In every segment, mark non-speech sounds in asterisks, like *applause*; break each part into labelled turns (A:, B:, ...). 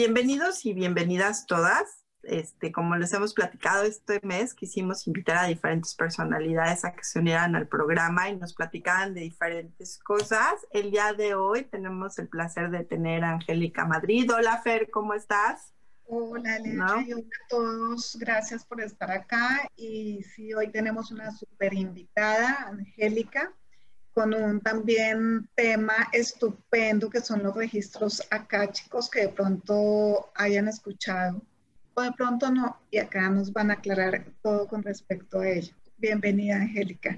A: Bienvenidos y bienvenidas todas. Este, como les hemos platicado este mes, quisimos invitar a diferentes personalidades a que se unieran al programa y nos platicaran de diferentes cosas. El día de hoy tenemos el placer de tener a Angélica Madrid. Hola Fer, ¿cómo estás?
B: Hola, y hola a todos. Gracias por estar acá. Y sí, hoy tenemos una super invitada, Angélica con un también tema estupendo que son los registros chicos que de pronto hayan escuchado o de pronto no, y acá nos van a aclarar todo con respecto a ello. Bienvenida, Angélica.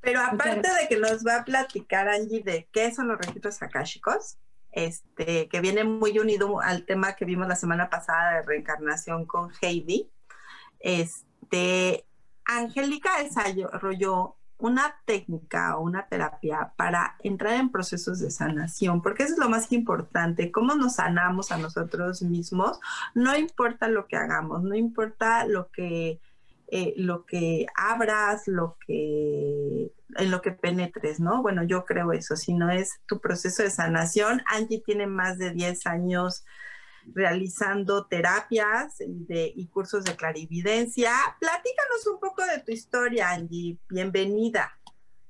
A: Pero aparte de que nos va a platicar Angie de qué son los registros akáshicos, este, que viene muy unido al tema que vimos la semana pasada de reencarnación con Heidi, este, Angélica desarrolló una técnica o una terapia para entrar en procesos de sanación, porque eso es lo más importante, cómo nos sanamos a nosotros mismos, no importa lo que hagamos, no importa lo que, eh, lo que abras, lo que, en lo que penetres, ¿no? Bueno, yo creo eso, si no es tu proceso de sanación, Angie tiene más de 10 años realizando terapias y, cursos de clarividencia. Platícanos un poco de tu historia, Angie. Bienvenida.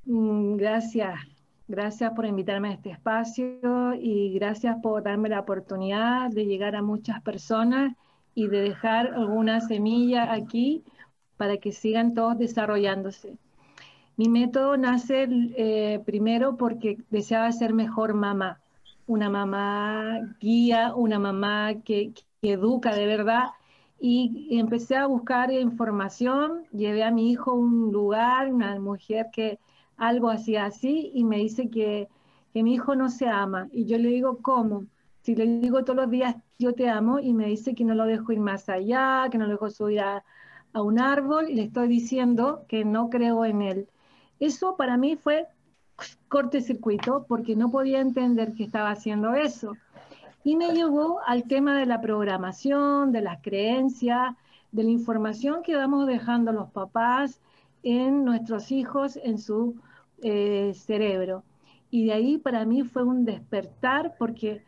C: Mm, gracias. Gracias por invitarme a este espacio y gracias por darme la oportunidad de llegar a muchas personas y de dejar alguna semilla aquí para que sigan todos desarrollándose. Mi método nace eh, primero porque deseaba ser mejor mamá una mamá guía, una mamá que, educa de verdad. Y empecé a buscar información, llevé a mi hijo a un lugar, una mujer que algo hacía así, y me dice que, mi hijo no se ama. Y yo le digo, ¿cómo? Si le digo todos los días, yo te amo, y me dice que no lo dejo ir más allá, que no lo dejo subir a un árbol, y le estoy diciendo que no creo en él. Eso para mí fue cortocircuito porque no podía entender que estaba haciendo eso. Y me llevó al tema de la programación, de las creencias, de la información que vamos dejando los papás en nuestros hijos, en su eh, cerebro. Y de ahí para mí fue un despertar porque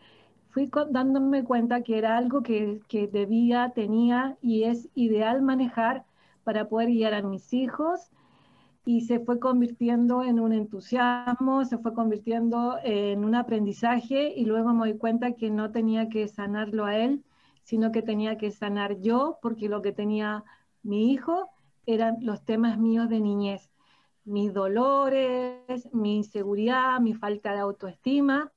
C: fui dándome cuenta que era algo que, que debía, tenía y es ideal manejar para poder guiar a mis hijos y se fue convirtiendo en un entusiasmo, se fue convirtiendo en un aprendizaje y luego me di cuenta que no tenía que sanarlo a él, sino que tenía que sanar yo, porque lo que tenía mi hijo eran los temas míos de niñez, mis dolores, mi inseguridad, mi falta de autoestima,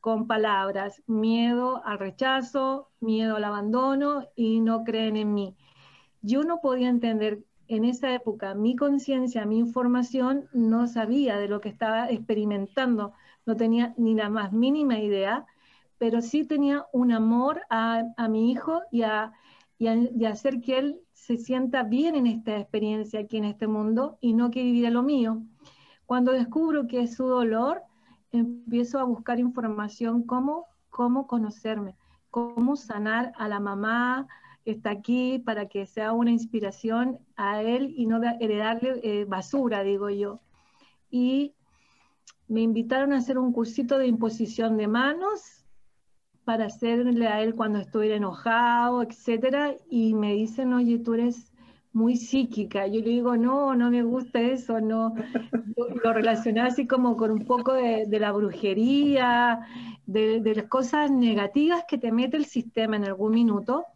C: con palabras, miedo al rechazo, miedo al abandono y no creen en mí. Yo no podía entender en esa época mi conciencia, mi información, no sabía de lo que estaba experimentando, no tenía ni la más mínima idea, pero sí tenía un amor a, mi hijo y a, hacer que él se sienta bien en esta experiencia aquí en este mundo y no que viviera lo mío. Cuando descubro que es su dolor, empiezo a buscar información cómo, cómo conocerme, cómo sanar a la mamá, está aquí para que sea una inspiración a él y no heredarle eh, basura, digo yo. Y me invitaron a hacer un cursito de imposición de manos para hacerle a él cuando estuviera enojado, etcétera, y me dicen, oye, tú eres muy psíquica. Yo le digo, no, no me gusta eso, no. Lo relacioné así como con un poco de, la brujería, de, las cosas negativas que te mete el sistema en algún minuto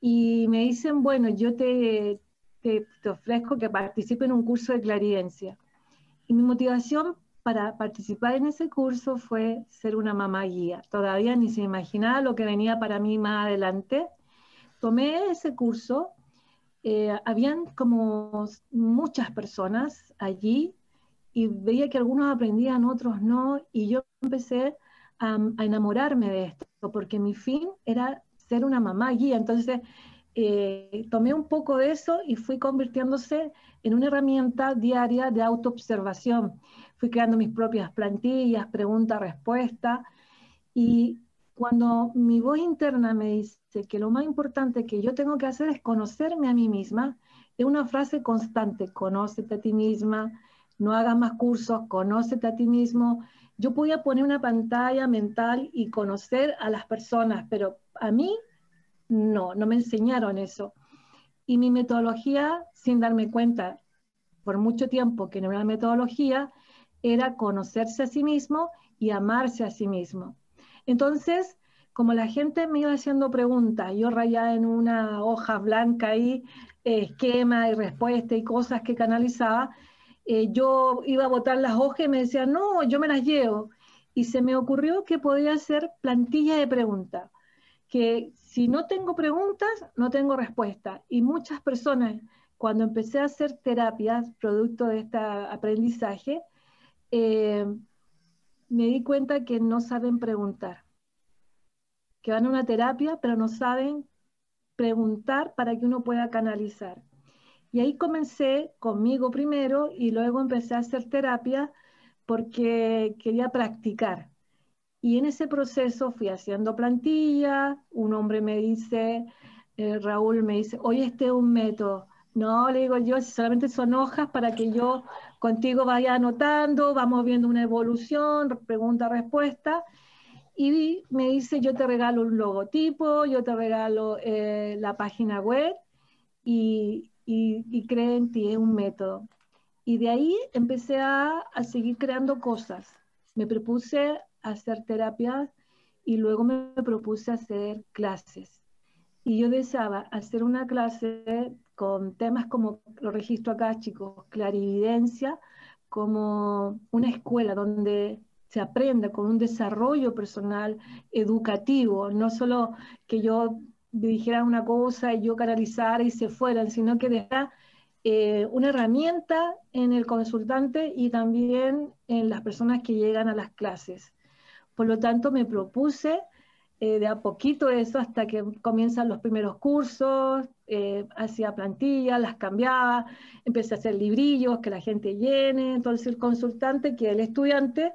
C: y me dicen, bueno, yo te, te, ofrezco que participe en un curso de claridencia. Y mi motivación para participar en ese curso fue ser una mamá guía. Todavía ni se imaginaba lo que venía para mí más adelante. Tomé ese curso, eh, habían como muchas personas allí y veía que algunos aprendían, otros no, y yo empecé a, a enamorarme de esto, porque mi fin era ser una mamá guía. Entonces, eh, tomé un poco de eso y fui convirtiéndose en una herramienta diaria de autoobservación. Fui creando mis propias plantillas, pregunta-respuesta, y cuando mi voz interna me dice que lo más importante que yo tengo que hacer es conocerme a mí misma, es una frase constante, conócete a ti misma, no hagas más cursos, conócete a ti mismo. Yo podía poner una pantalla mental y conocer a las personas, pero a mí no, no me enseñaron eso. Y mi metodología, sin darme cuenta, por mucho tiempo que no era una metodología, era conocerse a sí mismo y amarse a sí mismo. Entonces, como la gente me iba haciendo preguntas, yo rayaba en una hoja blanca ahí, eh, esquema y respuesta y cosas que canalizaba, eh, yo iba a botar las hojas y me decía, no, yo me las llevo. Y se me ocurrió que podía hacer plantilla de preguntas, que si no tengo preguntas, no tengo respuesta. Y muchas personas, cuando empecé a hacer terapias, producto de este aprendizaje, eh, me di cuenta que no saben preguntar. Que van a una terapia, pero no saben preguntar para que uno pueda canalizar. Y ahí comencé conmigo primero y luego empecé a hacer terapia porque quería practicar. Y en ese proceso fui haciendo plantilla, un hombre me dice, eh, Raúl me dice, oye, este es un método. No, le digo yo, solamente son hojas para que yo contigo vaya anotando, vamos viendo una evolución, pregunta-respuesta. Y me dice, yo te regalo un logotipo, yo te regalo eh, la página web y, y, y cree en ti, es un método. Y de ahí empecé a, a seguir creando cosas. Me propuse hacer terapia y luego me propuse hacer clases. Y yo deseaba hacer una clase con temas como lo registro acá, chicos, clarividencia, como una escuela donde se aprenda con un desarrollo personal educativo, no solo que yo dijera una cosa y yo canalizara y se fueran, sino que dejara eh, una herramienta en el consultante y también en las personas que llegan a las clases. Por lo tanto, me propuse eh, de a poquito eso hasta que comienzan los primeros cursos, eh, hacía plantillas, las cambiaba, empecé a hacer librillos que la gente llene. Entonces el consultante, que el estudiante,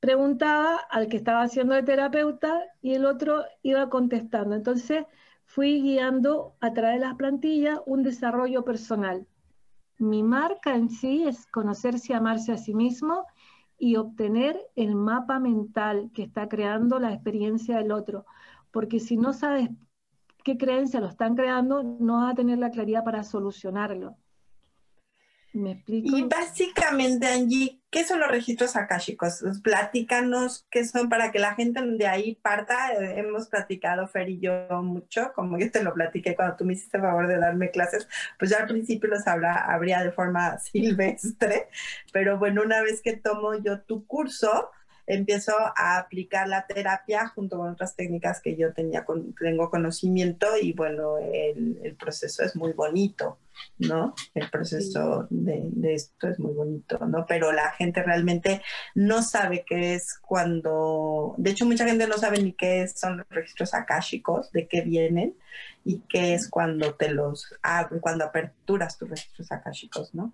C: preguntaba al que estaba haciendo de terapeuta y el otro iba contestando. Entonces fui guiando a través de las plantillas un desarrollo personal. Mi marca en sí es conocerse y amarse a sí mismo y obtener el mapa mental que está creando la experiencia del otro. Porque si no sabes qué creencia lo están creando, no vas a tener la claridad para solucionarlo.
A: ¿Me explico? Y básicamente, Angie, ¿qué son los registros akáshicos? Platícanos qué son para que la gente de ahí parta. Eh, hemos platicado, Fer y yo, mucho, como yo te lo platiqué cuando tú me hiciste el favor de darme clases, pues ya al principio los habla, habría de forma *laughs* silvestre, pero bueno, una vez que tomo yo tu curso, empiezo a aplicar la terapia junto con otras técnicas que yo tenía tengo conocimiento y bueno, el, el proceso es muy bonito. ¿no? El proceso de, de, esto es muy bonito, ¿no? Pero la gente realmente no sabe qué es cuando, de hecho mucha gente no sabe ni qué son los registros akáshicos, de qué vienen y qué es cuando te los abres, cuando aperturas tus registros akáshicos, ¿no?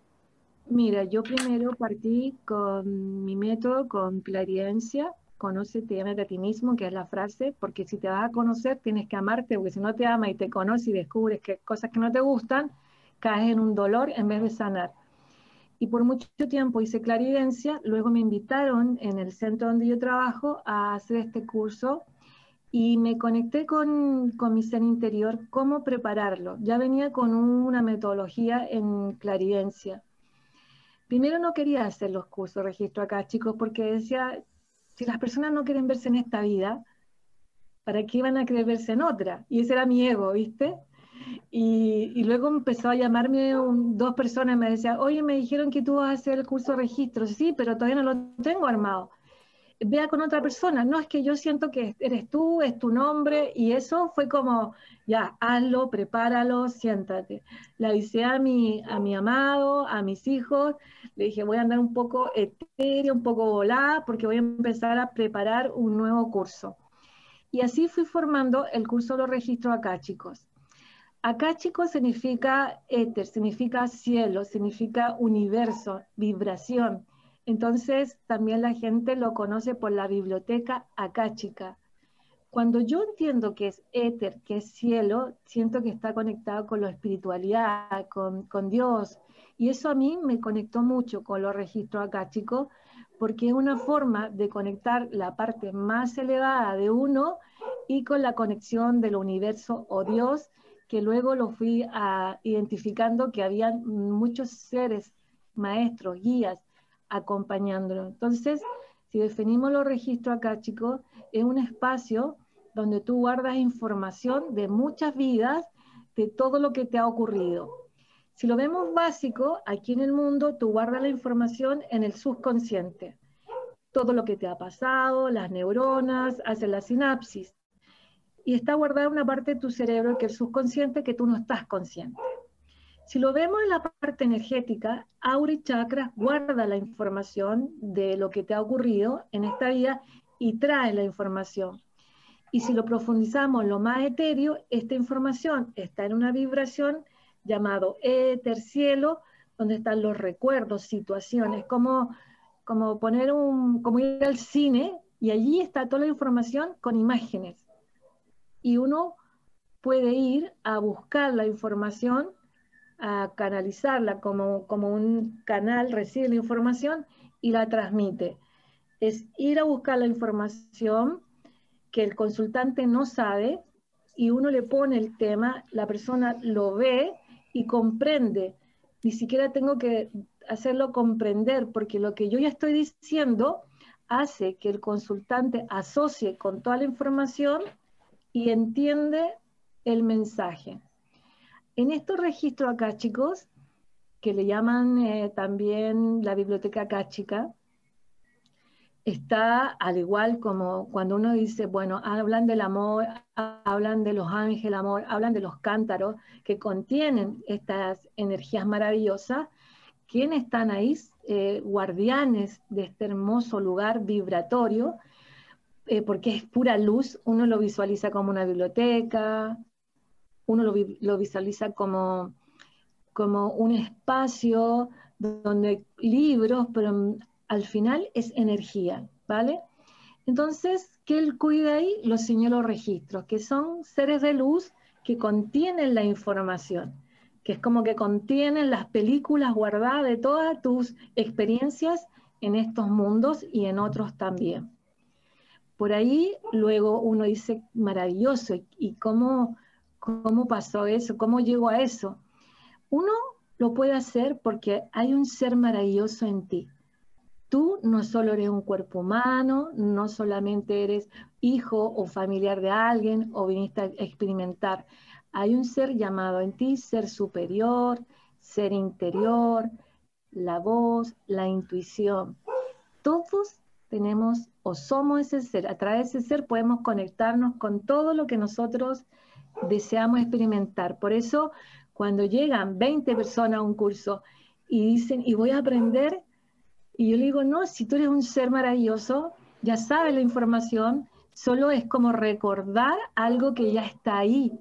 C: Mira, yo primero partí con mi método, con clariencia, conócete, amate a ti mismo, que es la frase, porque si te vas a conocer tienes que amarte, porque si no te amas y te conoces y descubres que cosas que no te gustan, caes en un dolor en vez de sanar. Y por mucho tiempo hice claridencia, luego me invitaron en el centro donde yo trabajo a hacer este curso y me conecté con, con mi ser interior, cómo prepararlo. Ya venía con una metodología en claridencia Primero no quería hacer los cursos de registro acá, chicos, porque decía, si las personas no quieren verse en esta vida, ¿para qué van a querer verse en otra? Y ese era mi ego, ¿viste? Y, luego empezó a llamarme dos personas, me decían, oye, me dijeron que tú vas a hacer el curso de registro. Sí, pero todavía no lo tengo armado. Vea con otra persona. No, es que yo siento que eres tú, es tu nombre. Y eso fue como, ya, hazlo, prepáralo, siéntate. Le avisé a mi, a mi amado, a mis hijos. Le dije, voy a andar un poco etérea, un poco volada, porque voy a empezar a preparar un nuevo curso. Y así fui formando el curso de los registros acá, chicos. Acá, chicos, significa éter, significa cielo, significa universo, vibración. Entonces, también la gente lo conoce por la biblioteca chica. Cuando yo entiendo que es éter, que es cielo, siento que está conectado con la espiritualidad, con, Dios. Y eso a mí me conectó mucho con los registros acá, chicos, porque es una forma de conectar la parte más elevada de uno y con la conexión del universo o Dios, que luego lo fui a, identificando que había muchos seres, maestros, guías, acompañándolo. Entonces, si definimos los registros acá, chicos, es un espacio donde tú guardas información de muchas vidas, de todo lo que te ha ocurrido. Si lo vemos básico, aquí en el mundo tú guardas la información en el subconsciente. Todo lo que te ha pasado, las neuronas, hace la sinapsis. Y está guardada una parte de tu cerebro que es subconsciente que tú no estás consciente. Si lo vemos en la parte energética, Auri Chakra guarda la información de lo que te ha ocurrido en esta vida y trae la información. Y si lo profundizamos lo más etéreo, esta información está en una vibración llamado éter, cielo, donde están los recuerdos, situaciones, como, como poner un, como ir al cine y allí está toda la información con imágenes. Y uno puede ir a buscar la información, a canalizarla como, como un canal, recibe la información y la transmite. Es ir a buscar la información que el consultante no sabe y uno le pone el tema, la persona lo ve y comprende. Ni siquiera tengo que hacerlo comprender, porque lo que yo ya estoy diciendo hace que el consultante asocie con toda la información y entiende el mensaje. En estos registros acá, chicos, que le llaman eh, también la biblioteca cáchica, está al igual como cuando uno dice, bueno, hablan del amor, hablan de los ángeles, amor, hablan de los cántaros que contienen estas energías maravillosas, ¿quiénes están ahí? Eh, guardianes de este hermoso lugar vibratorio, eh, porque es pura luz, uno lo visualiza como una biblioteca, uno lo, visualiza como, como un espacio donde libros, pero al final es energía, ¿vale? Entonces, ¿qué él cuida ahí? Los señalos registros, que son seres de luz que contienen la información, que es como que contienen las películas guardadas de todas tus experiencias en estos mundos y en otros también. Por ahí luego uno dice, maravilloso, ¿y cómo, cómo pasó eso? ¿Cómo llegó a eso? Uno lo puede hacer porque hay un ser maravilloso en ti. Tú no solo eres un cuerpo humano, no solamente eres hijo o familiar de alguien o viniste a experimentar. Hay un ser llamado en ti, ser superior, ser interior, la voz, la intuición. Todos tenemos o somos ese ser. A través de ese ser podemos conectarnos con todo lo que nosotros deseamos experimentar. Por eso, cuando llegan 20 personas a un curso y dicen, y voy a aprender y yo le digo, no, si tú eres un ser maravilloso, ya sabes la información, solo es como recordar algo que ya está ahí.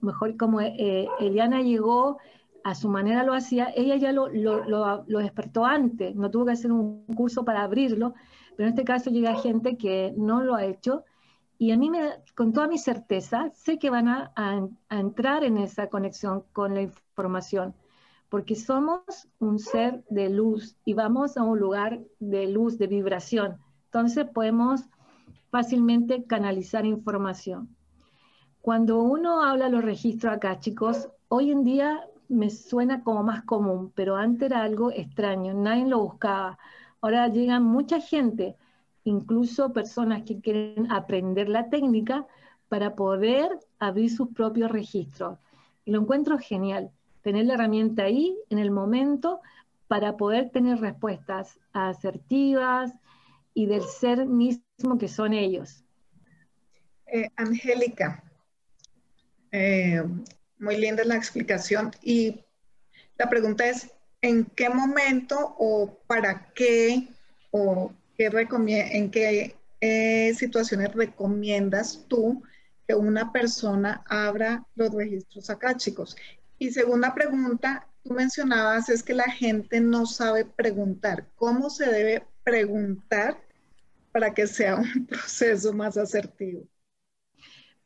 C: Mejor como eh, Eliana llegó, a su manera lo hacía, ella ya lo, lo, despertó antes, no tuvo que hacer un curso para abrirlo, pero en este caso llega gente que no lo ha hecho y a mí, me, con toda mi certeza, sé que van a, a entrar en esa conexión con la información porque somos un ser de luz y vamos a un lugar de luz, de vibración. Entonces podemos fácilmente canalizar información. Cuando uno habla los registros acá, chicos, hoy en día me suena como más común, pero antes era algo extraño, nadie lo buscaba. Ahora llegan mucha gente, incluso personas que quieren aprender la técnica para poder abrir sus propios registros. Y lo encuentro genial, tener la herramienta ahí en el momento para poder tener respuestas asertivas y del ser mismo que son ellos.
B: Eh, Angélica, eh, muy linda la explicación y la pregunta es, ¿en qué momento o para qué o en qué eh, situaciones recomiendas tú que una persona abra los registros acá, chicos? Y segunda pregunta, tú mencionabas es que la gente no sabe preguntar. ¿Cómo se debe preguntar para que sea un *laughs* proceso más asertivo?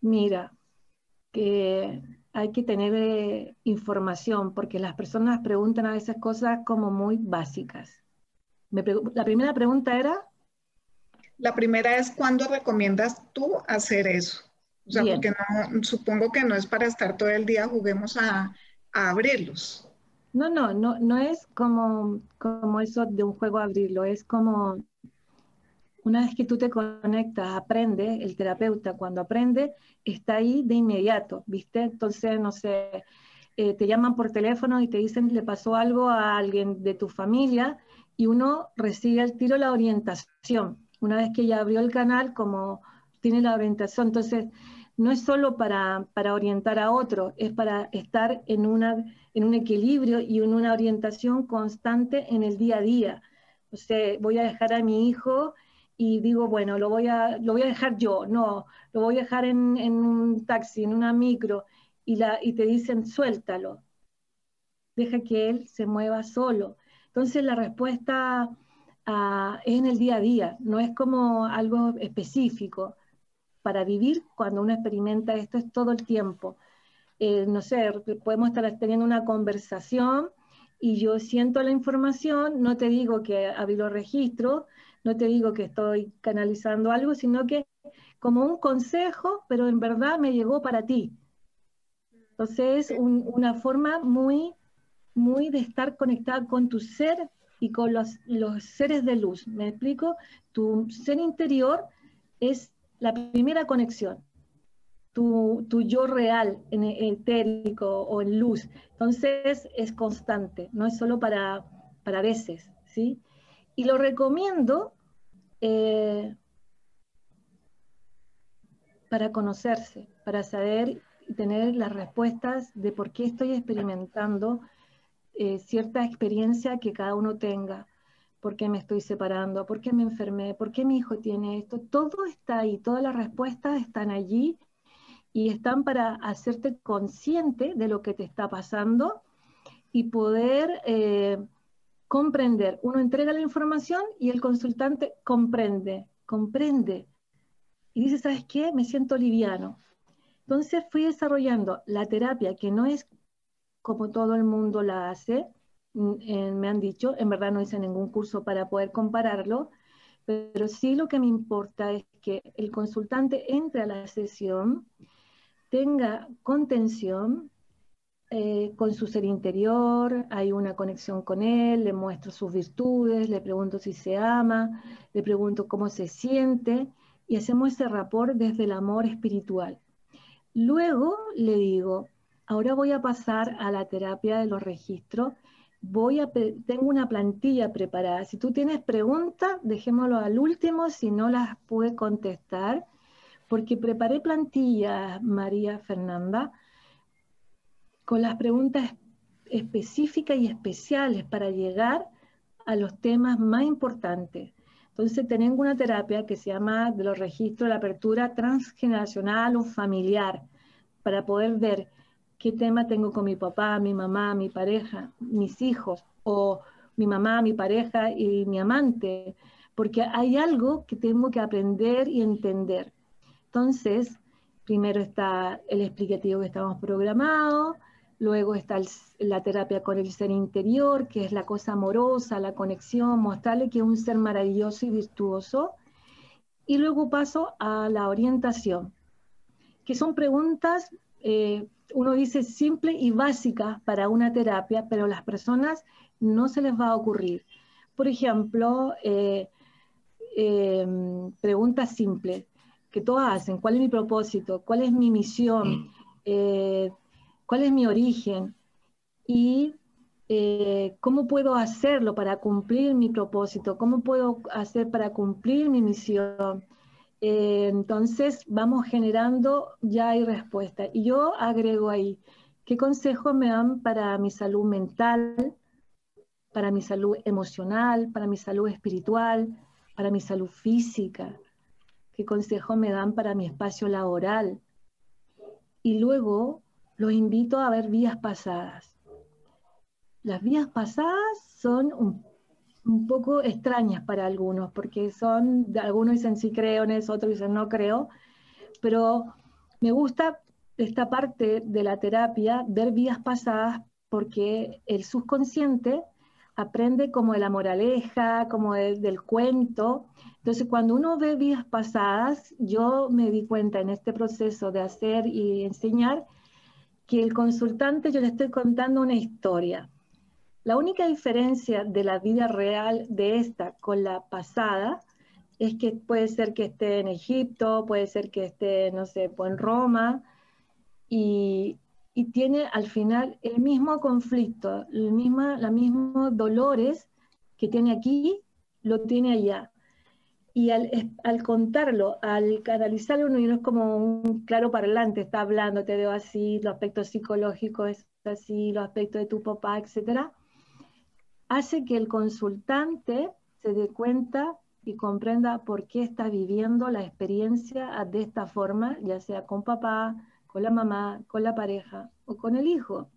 C: Mira, que hay que tener eh, información porque las personas preguntan a veces cosas como muy básicas. La primera pregunta era...
B: La primera es, ¿cuándo recomiendas tú hacer eso? O sea, porque no, supongo que no es para estar todo el día, juguemos a, a abrirlos.
C: No, no, no, no es como, como eso de un juego abrirlo, es como una vez que tú te conectas, aprende, el terapeuta cuando aprende, está ahí de inmediato, ¿viste? Entonces, no sé, eh, te llaman por teléfono y te dicen le pasó algo a alguien de tu familia y uno recibe al tiro la orientación. Una vez que ya abrió el canal, como tiene la orientación, entonces no es solo para, para orientar a otro, es para estar en una en un equilibrio y en una orientación constante en el día a día. O sea, voy a dejar a mi hijo y digo, bueno, lo voy a, lo voy a dejar yo, no, lo voy a dejar en, un taxi, en una micro, y, la, y te dicen, suéltalo, deja que él se mueva solo. Entonces la respuesta ah, es en el día a día, no es como algo específico. Para vivir, cuando uno experimenta esto, es todo el tiempo. Eh, no sé, podemos estar teniendo una conversación y yo siento la información, no te digo que abrí los registros, no te digo que estoy canalizando algo, sino que como un consejo, pero en verdad me llegó para ti. Entonces es una forma muy, muy de estar conectada con tu ser y con los, los seres de luz. ¿Me explico? Tu ser interior es la primera conexión tu, yo real, en e, etérico o en luz. Entonces es constante, no es solo para, para veces, ¿sí? Y lo recomiendo eh, para conocerse, para saber y tener las respuestas de por qué estoy experimentando eh, cierta experiencia que cada uno tenga. ¿Por qué me estoy separando? ¿Por qué me enfermé? ¿Por qué mi hijo tiene esto? Todo está ahí, todas las respuestas están allí y están para hacerte consciente de lo que te está pasando y poder eh, comprender. Uno entrega la información y el consultante comprende, comprende. Y dice, ¿sabes qué? Me siento liviano. Entonces fui desarrollando la terapia que no es como todo el mundo la hace, mm, me han dicho, en verdad no hice ningún curso para poder compararlo, pero sí lo que me importa es que el consultante entre a la sesión tenga contención eh, con su ser interior, hay una conexión con él, le muestro sus virtudes, le pregunto si se ama, le pregunto cómo se siente y hacemos ese rapport desde el amor espiritual. Luego le digo, ahora voy a pasar a la terapia de los registros. Voy a, tengo una plantilla preparada. Si tú tienes preguntas, dejémoslo al último, si no las pude contestar porque preparé plantillas, María Fernanda, con las preguntas específicas y especiales para llegar a los temas más importantes. Entonces tengo una terapia que se llama de los registros de la apertura transgeneracional o familiar, para poder ver qué tema tengo con mi papá, mi mamá, mi pareja, mis hijos, o mi mamá, mi pareja y mi amante, porque hay algo que tengo que aprender y entender. Entonces, primero está el explicativo que estamos programados, luego está la terapia con el ser interior, que es la cosa amorosa, la conexión, mostrarle que es un ser maravilloso y virtuoso. Y luego paso a la orientación, que son preguntas, eh, uno dice simple y básicas para una terapia, pero a las personas no se les va a ocurrir. Por ejemplo, eh, eh, preguntas simples que todas hacen, cuál es mi propósito, cuál es mi misión, mm. eh, cuál es mi origen y eh, cómo puedo hacerlo para cumplir mi propósito, cómo puedo hacer para cumplir mi misión. Eh, entonces vamos generando, ya hay respuesta. Y yo agrego ahí, ¿qué consejos me dan para mi salud mental, para mi salud emocional, para mi salud espiritual, para mi salud física? ¿Qué consejos me dan para mi espacio laboral? Y luego los invito a ver vías pasadas las vías pasadas son un, poco extrañas para algunos, porque son, algunos dicen sí creo en eso, otros dicen no creo, pero me gusta esta parte de la terapia, ver vías pasadas, porque el subconsciente aprende como de la moraleja, como del cuento. Entonces, cuando uno ve vías pasadas, yo me di cuenta en este proceso de hacer y enseñar que el consultante yo le estoy contando una historia. La única diferencia de la vida real de esta con la pasada es que puede ser que esté en Egipto, puede ser que esté, no sé, en Roma, y, tiene al final el mismo conflicto, el misma, la mismos dolores que tiene aquí, lo tiene allá. Y al, contarlo, al canalizarlo, uno no es como un claro parlante, está hablando, te veo así, los aspectos psicológicos es así, los aspectos de tu papá, etcétera hace que el consultante se dé cuenta y comprenda por qué está viviendo la experiencia de esta forma, ya sea con papá, con la mamá, con la pareja o con el hijo.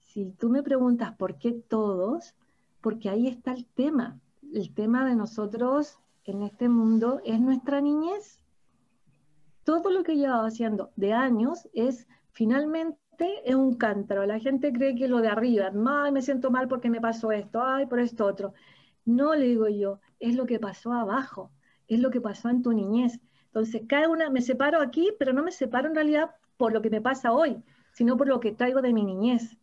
C: Si tú me preguntas por qué todos, porque ahí está el tema. El tema de nosotros en este mundo es nuestra niñez. Todo lo que llevado haciendo de años es finalmente es un cántaro. La gente cree que lo de arriba, ay, me siento mal porque me pasó esto, ay, por esto otro. No le digo yo, es lo que pasó abajo, es lo que pasó en tu niñez. Entonces, cada una, me separo aquí, pero no me separo en realidad por lo que me pasa hoy, sino por lo que traigo de mi niñez.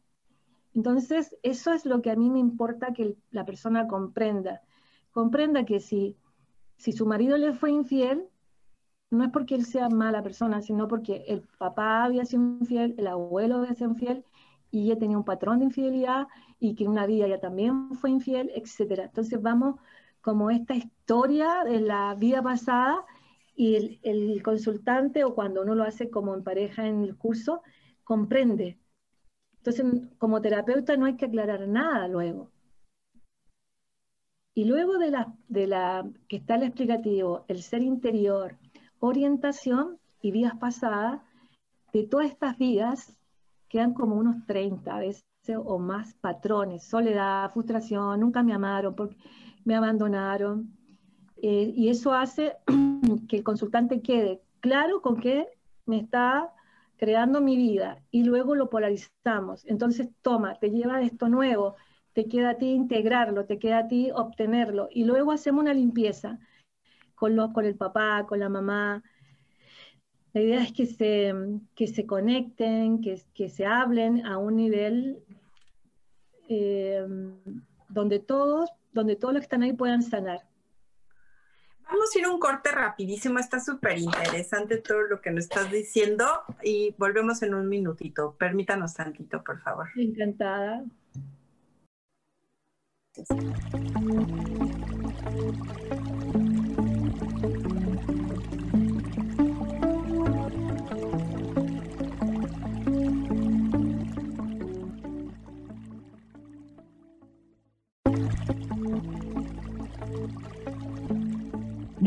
C: Entonces, eso es lo que a mí me importa que la persona comprenda. Comprenda que si, si su marido le fue infiel, no es porque él sea mala persona, sino porque el papá había sido infiel, el abuelo había sido infiel, y ella tenía un patrón de infidelidad, y que una vida ella también fue infiel, etc. Entonces vamos como esta historia de la vida pasada, y el, consultante, o cuando uno lo hace como en pareja en el curso, comprende. Entonces, como terapeuta no hay que aclarar nada luego. Y luego de la, de la que está el explicativo, el ser interior, orientación y vidas pasadas, de todas estas vidas quedan como unos 30 veces o más patrones, soledad, frustración, nunca me amaron, porque me abandonaron. Eh, y eso hace *clears throat* que el consultante quede claro con qué me está creando mi vida y luego lo polarizamos. Entonces, toma, te lleva esto nuevo, te queda a ti integrarlo, te queda a ti obtenerlo y luego hacemos una limpieza con, con el papá, con la mamá. La idea es que se, que se conecten, que, que se hablen a un nivel eh, donde, todos, donde todos los que están ahí puedan sanar.
A: Vamos a ir un corte rapidísimo, está súper interesante todo lo que nos estás diciendo y volvemos en un minutito. Permítanos tantito, por favor.
C: Encantada.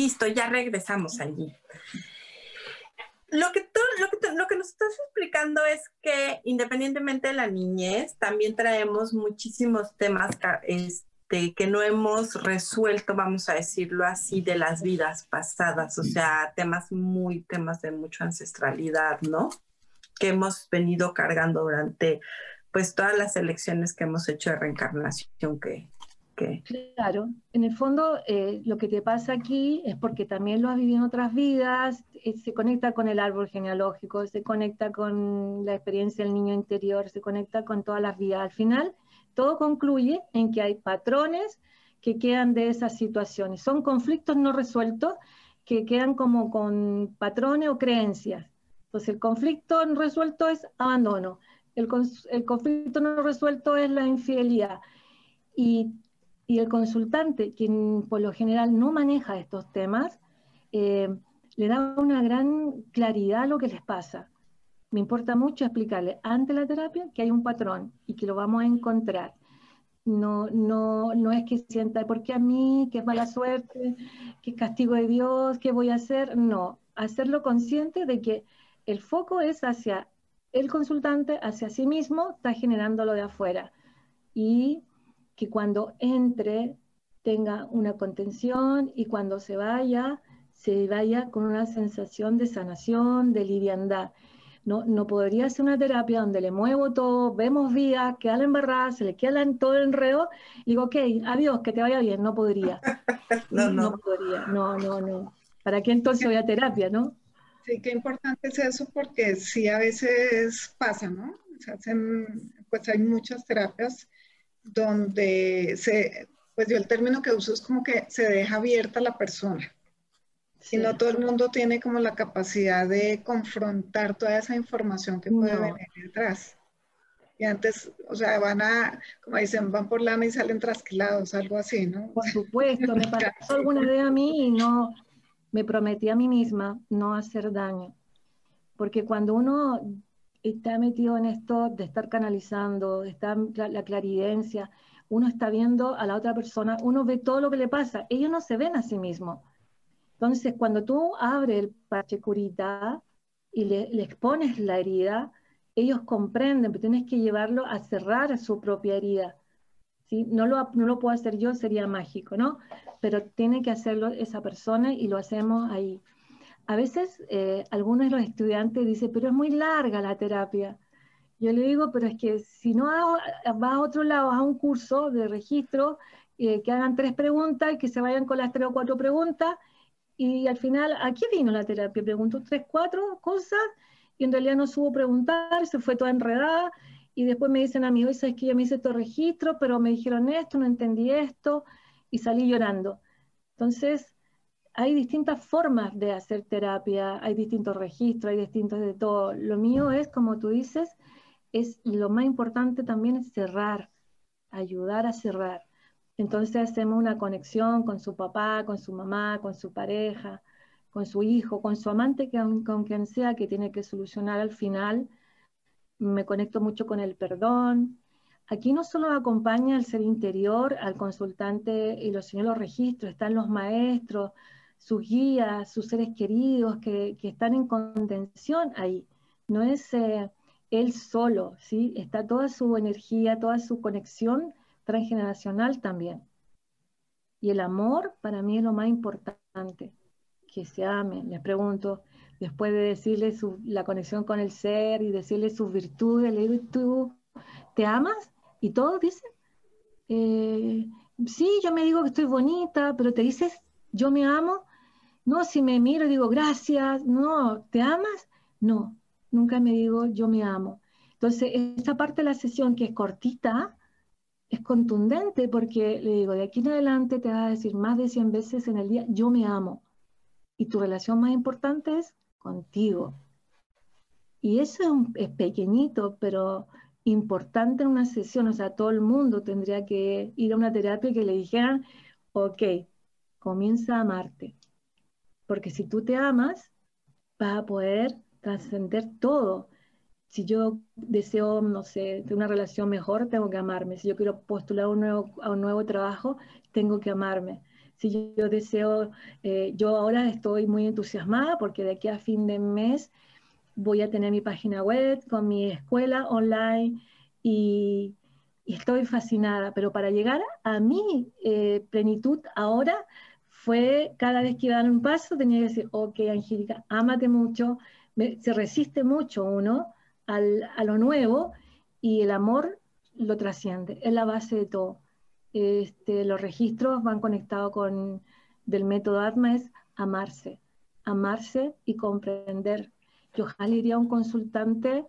A: Listo, ya regresamos allí. Lo que, tú, lo, que lo que nos estás explicando es que independientemente de la niñez, también traemos muchísimos temas este, que no hemos resuelto, vamos a decirlo así, de las vidas pasadas, o sea, temas muy, temas de mucha ancestralidad, ¿no? Que hemos venido cargando durante pues todas las elecciones que hemos hecho de reencarnación que,
C: Claro, en el fondo eh, lo que te pasa aquí es porque también lo has vivido en otras vidas, eh, se conecta con el árbol genealógico, se conecta con la experiencia del niño interior, se conecta con todas las vidas. Al final, todo concluye en que hay patrones que quedan de esas situaciones. Son conflictos no resueltos que quedan como con patrones o creencias. Entonces, el conflicto no resuelto es abandono, el, el conflicto no resuelto es la infidelidad. Y y el consultante, quien por lo general no maneja estos temas, eh, le da una gran claridad a lo que les pasa. Me importa mucho explicarle ante la terapia que hay un patrón y que lo vamos a encontrar. No, no, no es que sienta, ¿por qué a mí? ¿Qué mala suerte? ¿Qué castigo de Dios? ¿Qué voy a hacer? No, hacerlo consciente de que el foco es hacia el consultante, hacia sí mismo, está generando lo de afuera. Y que cuando entre tenga una contención y cuando se vaya, se vaya con una sensación de sanación, de liviandad. No, no podría ser una terapia donde le muevo todo, vemos vías, queda la embarrada, se le queda todo el enredo, y digo, ok, adiós, que te vaya bien, no podría. *laughs* no, no. No podría, no, no, no. ¿Para qué entonces voy a terapia, no?
B: Sí, qué importante es eso porque sí a veces pasa, ¿no? Se hacen, pues hay muchas terapias donde se, pues yo el término que uso es como que se deja abierta la persona. Y no todo el mundo tiene como la capacidad de confrontar toda esa información que puede venir detrás. Y antes, o sea, van a, como dicen, van por lana y salen trasquilados, algo así, ¿no?
C: Por supuesto, me pasó *laughs* alguna vez a mí y no, me prometí a mí misma no hacer daño. Porque cuando uno está metido en esto de estar canalizando, está la claridencia, uno está viendo a la otra persona, uno ve todo lo que le pasa, ellos no se ven a sí mismos. Entonces, cuando tú abres el parche curita y le, expones la herida, ellos comprenden, pero tienes que llevarlo a cerrar su propia herida. ¿sí? No, lo, no lo puedo hacer yo, sería mágico, ¿no? Pero tiene que hacerlo esa persona y lo hacemos ahí a veces eh, algunos de los estudiantes dicen, pero es muy larga la terapia. Yo le digo, pero es que si no vas a otro lado, a un curso de registro, eh, que hagan tres preguntas y que se vayan con las tres o cuatro preguntas, y al final, ¿a qué vino la terapia? Preguntó tres, cuatro cosas, y en realidad no supo preguntar, se fue toda enredada, y después me dicen a mí, oye, sabes que yo me hice estos registros, pero me dijeron esto, no entendí esto, y salí llorando. Entonces, hay distintas formas de hacer terapia, hay distintos registros, hay distintos de todo. Lo mío es, como tú dices, es lo más importante también es cerrar, ayudar a cerrar. Entonces hacemos una conexión con su papá, con su mamá, con su pareja, con su hijo, con su amante, con quien sea que tiene que solucionar al final. Me conecto mucho con el perdón. Aquí no solo acompaña el ser interior, al consultante y los señores registros, están los maestros, sus guías, sus seres queridos que, están en contención ahí. No es eh, él solo, ¿sí? Está toda su energía, toda su conexión transgeneracional también. Y el amor para mí es lo más importante, que se amen. Les pregunto, después de decirle la conexión con el ser y decirle sus virtudes, le digo, ¿tú te amas? Y todos dicen, eh, sí, yo me digo que estoy bonita, pero te dices, yo me amo. No, si me miro digo, gracias, no, ¿te amas? No, nunca me digo, yo me amo. Entonces, esa parte de la sesión que es cortita, es contundente porque le digo, de aquí en adelante te vas a decir más de 100 veces en el día, yo me amo. Y tu relación más importante es contigo. Y eso es, es pequeñito, pero importante en una sesión. O sea, todo el mundo tendría que ir a una terapia que le dijeran, ok, comienza a amarte. Porque si tú te amas, vas a poder trascender todo si yo deseo, no sé, una relación mejor, tengo que amarme. Si yo quiero postular un nuevo, a un nuevo trabajo, tengo que amarme. Si yo, deseo, eh, yo ahora estoy muy entusiasmada porque de aquí a fin de mes voy a tener mi página web con mi escuela online y, estoy fascinada. Pero para llegar a mi eh, plenitud ahora fue cada vez que iba a dar un paso tenía que decir, ok, Angélica, ámate mucho. se resiste mucho uno a lo nuevo y el amor lo trasciende, es la base de todo. Este, los registros van conectados con del método Atma es amarse, amarse y comprender. Yo ojalá iría a un consultante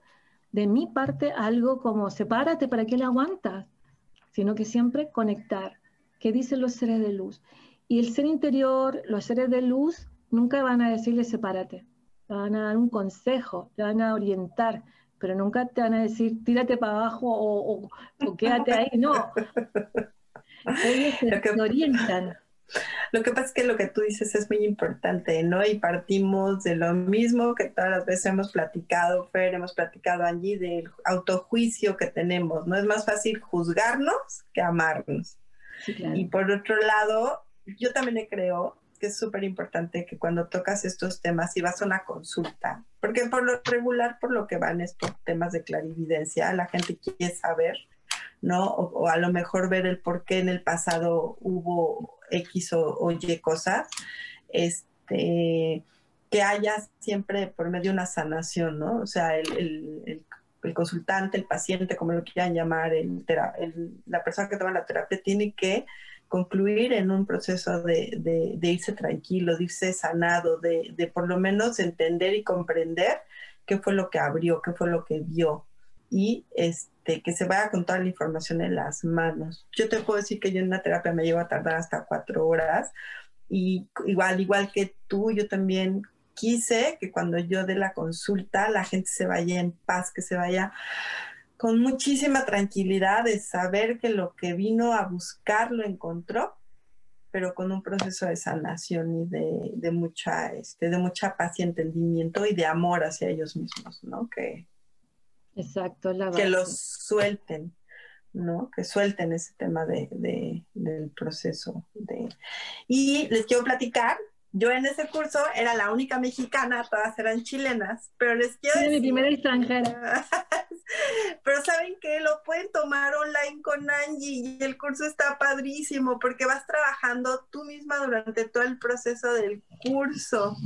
C: de mi parte algo como sepárate para que le aguantas, sino que siempre conectar. ¿Qué dicen los seres de luz? Y el ser interior, los seres de luz, nunca van a decirle sepárate, te van a dar un consejo, te van a orientar, pero nunca te van a decir tírate para abajo o, quédate ahí, no. *laughs* Ellos se, orientan. *laughs*
A: Lo que pasa es que lo que tú dices es muy importante, ¿no? Y partimos de lo mismo que todas las veces hemos platicado, Fer, hemos platicado allí del autojuicio que tenemos, ¿no? Es más fácil juzgarnos que amarnos. Y por otro lado, yo también creo que es súper importante que cuando tocas estos temas y vas a una consulta, porque por lo regular, por lo que van es por temas de clarividencia, la gente quiere saber, ¿no? O, a lo mejor ver el por qué en el pasado hubo X o, Y cosas, este, que haya siempre por medio de una sanación, ¿no? O sea, el, consultante, el paciente, como lo quieran llamar, el, la persona que toma la terapia tiene que concluir en un proceso de, irse tranquilo, de irse sanado, de, por lo menos entender y comprender qué fue lo que abrió, qué fue lo que vio y este, que se vaya con toda la información en las manos. Yo te puedo decir que yo en una terapia me llevo a tardar hasta cuatro horas y igual, igual que tú, yo también quise que cuando yo dé la consulta la gente se vaya en paz, que se vaya con muchísima tranquilidad de saber que lo que vino a buscar lo encontró, pero con un proceso de sanación y de, mucha, este, de mucha paz y entendimiento y de amor hacia ellos mismos, ¿no? Que,
C: Exacto, la
A: que los suelten, ¿no? Que suelten ese tema de, del proceso. De... Y les quiero platicar yo en ese curso era la única mexicana, todas eran chilenas, pero les quiero
C: decir... mi primera extranjera. *laughs*
A: pero saben que lo pueden tomar online con Angie y el curso está padrísimo porque vas trabajando tú misma durante todo el proceso del curso.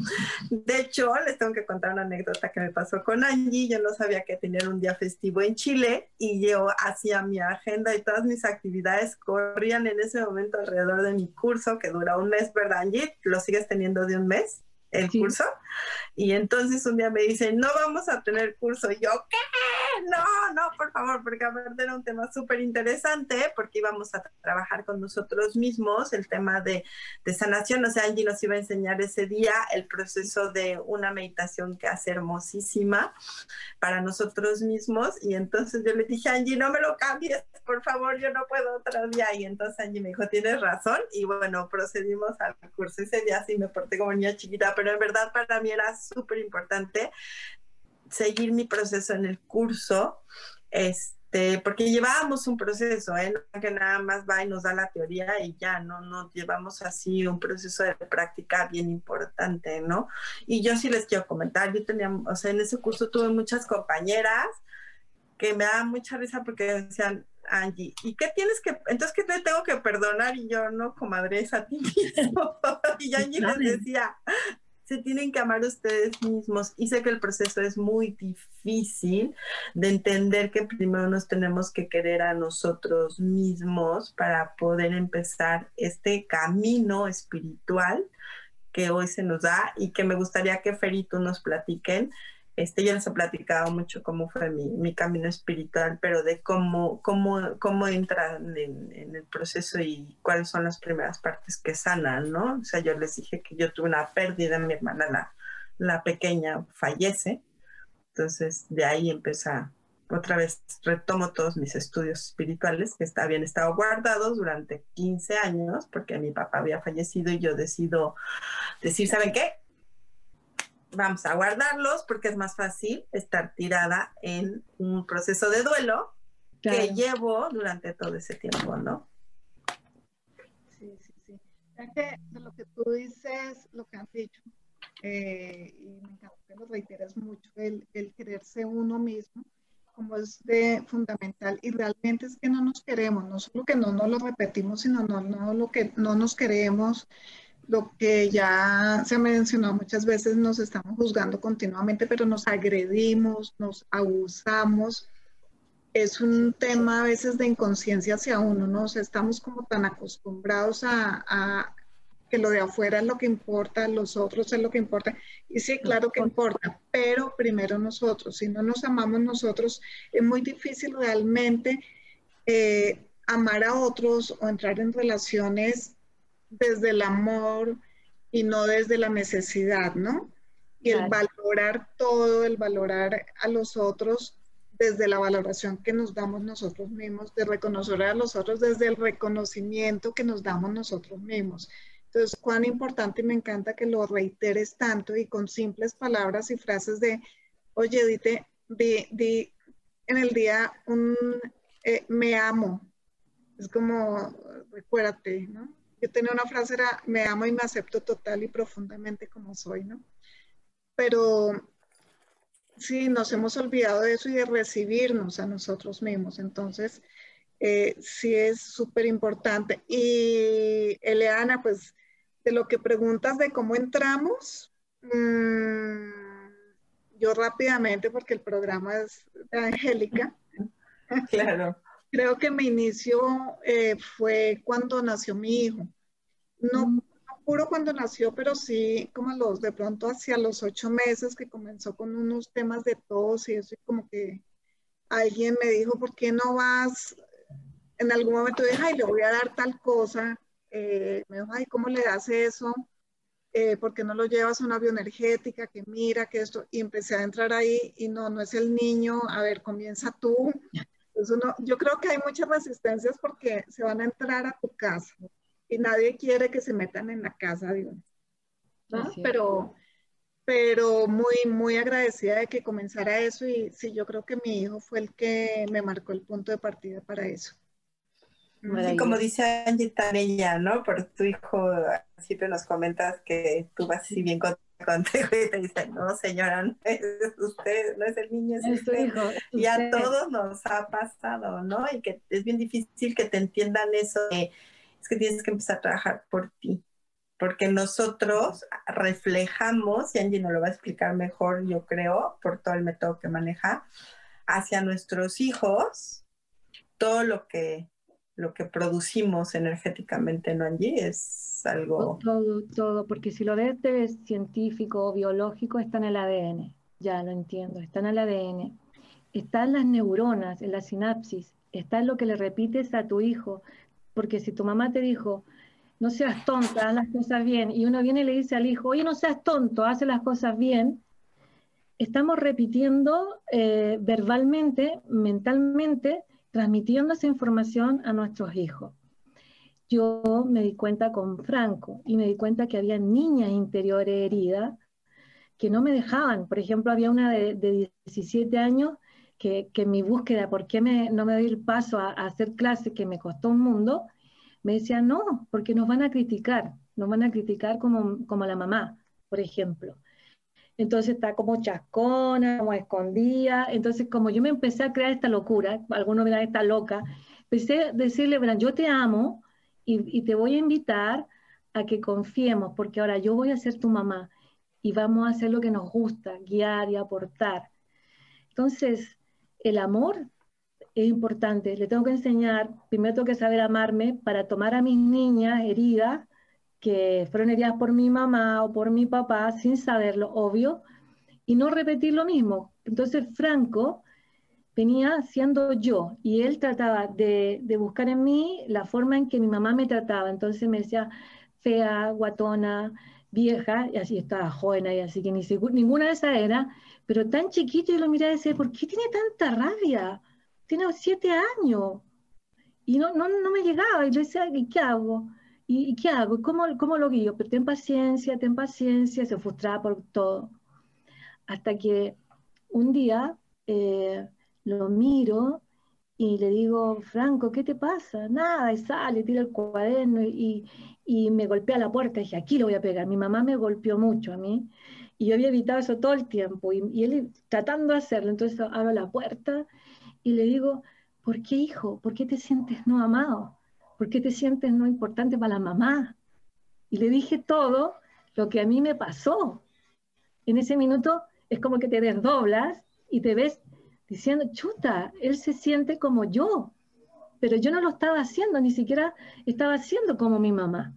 A: De hecho, les tengo que contar una anécdota que me pasó con Angie. Yo no sabía que tenían un día festivo en Chile y yo hacía mi agenda y todas mis actividades corrían en ese momento alrededor de mi curso que dura un mes, ¿verdad Angie? Lo sigues teniendo de un mes el curso. Y entonces un día me dice, no vamos a tener curso. Y yo, ¿qué? No, no, por favor, porque aparte era un tema súper interesante, porque íbamos a trabajar con nosotros mismos el tema de, de, sanación. O sea, Angie nos iba a enseñar ese día el proceso de una meditación que hace hermosísima para nosotros mismos. Y entonces yo le dije, Angie, no me lo cambies, por favor, yo no puedo otro día. Y entonces Angie me dijo, tienes razón. Y bueno, procedimos al curso. Ese día sí me porté como niña chiquita, pero en verdad para mí era súper importante seguir mi proceso en el curso. Este, porque llevábamos un proceso, ¿eh? No que nada más va y nos da la teoría y ya, ¿no? No llevamos así un proceso de práctica bien importante, ¿no? Y yo sí les quiero comentar, yo tenía, o sea, en ese curso tuve muchas compañeras que me daban mucha risa porque decían, Angie, ¿y qué tienes que, entonces qué te tengo que perdonar? Y yo, no, comadre, es a ti mismo. *laughs* y Angie les decía, se tienen que amar ustedes mismos. Y sé que el proceso es muy difícil de entender que primero nos tenemos que querer a nosotros mismos para poder empezar este camino espiritual que hoy se nos da y que me gustaría que Ferito nos platiquen este, ya les he platicado mucho cómo fue mi, mi camino espiritual, pero de cómo, cómo, cómo entran en, el proceso y cuáles son las primeras partes que sanan, ¿no? O sea, yo les dije que yo tuve una pérdida, mi hermana, la, la pequeña, fallece. Entonces, de ahí empieza, otra vez retomo todos mis estudios espirituales que habían estado guardados durante 15 años porque mi papá había fallecido y yo decido decir, ¿saben qué? Vamos a guardarlos porque es más fácil estar tirada en un proceso de duelo que llevo durante todo ese tiempo, ¿no?
B: Sí, sí, sí. Ya que de lo que tú dices, lo que has dicho, eh, y me encanta que lo reiteras mucho, el, el quererse uno mismo, como es de fundamental, y realmente es que no nos queremos, no solo que no nos lo repetimos, sino no, no lo que no nos queremos, lo que ya se ha mencionado muchas veces, nos estamos juzgando continuamente, pero nos agredimos, nos abusamos. Es un tema a veces de inconsciencia hacia uno, ¿no? Estamos como tan acostumbrados a, que lo de afuera es lo que importa, los otros es lo que importa. Y sí, claro que importa, pero primero nosotros. Si no nos amamos nosotros, es muy difícil realmente eh, amar a otros o entrar en relaciones desde el amor y no desde la necesidad, ¿no? Y el valorar todo, el valorar a los otros desde la valoración que nos damos nosotros mismos, de reconocer a los otros desde el reconocimiento que nos damos nosotros mismos. Entonces, cuán importante y me encanta que lo reiteres tanto y con simples palabras y frases de, oye, dite, di, en el día un eh, me amo. Es como, recuérdate, ¿no? Yo tenía una frase, era, me amo y me acepto total y profundamente como soy, ¿no? Pero sí, nos hemos olvidado de eso y de recibirnos a nosotros mismos. Entonces, eh, sí es súper importante. Y Eleana, pues, de lo que preguntas de cómo entramos, mmm, yo rápidamente, porque el programa es de Angélica.
A: Claro.
B: Creo que mi inicio eh, fue cuando nació mi hijo. No, no, puro cuando nació, pero sí como los de pronto hacia los ocho meses que comenzó con unos temas de tos y eso, y como que alguien me dijo, ¿por qué no vas? En algún momento dije, ay, le voy a dar tal cosa. Eh, me dijo, ay, ¿cómo le das eso? Eh, ¿Por qué no lo llevas a una bioenergética que mira que esto? Y empecé a entrar ahí y no, no es el niño, a ver, comienza tú yo creo que hay muchas resistencias porque se van a entrar a tu casa y nadie quiere que se metan en la casa de uno. Pero, pero muy, muy agradecida de que comenzara eso y sí, yo creo que mi hijo fue el que me marcó el punto de partida para eso.
A: Y como dice Angie ella, ¿no? Por tu hijo, siempre nos comentas que tú vas así bien con contigo y te dicen, no señora, no es usted, no es el niño, es, usted. y a todos nos ha pasado, ¿no? Y que es bien difícil que te entiendan eso, es que tienes que empezar a trabajar por ti, porque nosotros reflejamos, y Angie nos lo va a explicar mejor, yo creo, por todo el método que maneja, hacia nuestros hijos, todo lo que lo que producimos energéticamente, ¿no, Angie? Es algo...
C: Todo, todo, porque si lo ves de científico o biológico, está en el ADN, ya lo entiendo, está en el ADN, está en las neuronas, en la sinapsis, está en lo que le repites a tu hijo, porque si tu mamá te dijo, no seas tonta, haz las cosas bien, y uno viene y le dice al hijo, oye, no seas tonto, haz las cosas bien, estamos repitiendo eh, verbalmente, mentalmente, transmitiendo esa información a nuestros hijos. Yo me di cuenta con Franco y me di cuenta que había niñas interiores heridas que no me dejaban. Por ejemplo, había una de, 17 años que, que mi búsqueda, ¿por qué no me doy el paso a, hacer clases que me costó un mundo? Me decía, no, porque nos van a criticar, nos van a criticar como, como la mamá, por ejemplo. Entonces está como chascona, como escondida. Entonces, como yo me empecé a crear esta locura, algunos dirán esta loca, empecé a decirle, bueno, yo te amo y, y te voy a invitar a que confiemos, porque ahora yo voy a ser tu mamá y vamos a hacer lo que nos gusta, guiar y aportar. Entonces, el amor es importante. Le tengo que enseñar, primero tengo que saber amarme para tomar a mis niñas heridas, que fueron heridas por mi mamá o por mi papá, sin saberlo, obvio, y no repetir lo mismo. Entonces, Franco venía siendo yo y él trataba de, de buscar en mí la forma en que mi mamá me trataba. Entonces me decía fea, guatona, vieja, y así estaba joven ahí, así que ni ninguna de esas era, pero tan chiquito y lo miraba y decía, ¿por qué tiene tanta rabia? Tiene siete años. Y no, no, no me llegaba, y le decía, ¿y qué hago? ¿Y, qué hago? ¿Cómo, ¿Cómo lo guío? Pero ten paciencia, ten paciencia, se frustraba por todo. Hasta que un día eh, lo miro y le digo, Franco, ¿qué te pasa? Nada, y sale, tira el cuaderno y, y me golpea la puerta. Y dije, aquí lo voy a pegar. Mi mamá me golpeó mucho a mí y yo había evitado eso todo el tiempo. Y, él tratando de hacerlo, entonces abro la puerta y le digo, ¿por qué hijo? ¿Por qué te sientes no amado? ¿Por qué te sientes no importante para la mamá? Y le dije todo lo que a mí me pasó. En ese minuto es como que te desdoblas y te ves diciendo, chuta, él se siente como yo, pero yo no lo estaba haciendo, ni siquiera estaba haciendo como mi mamá.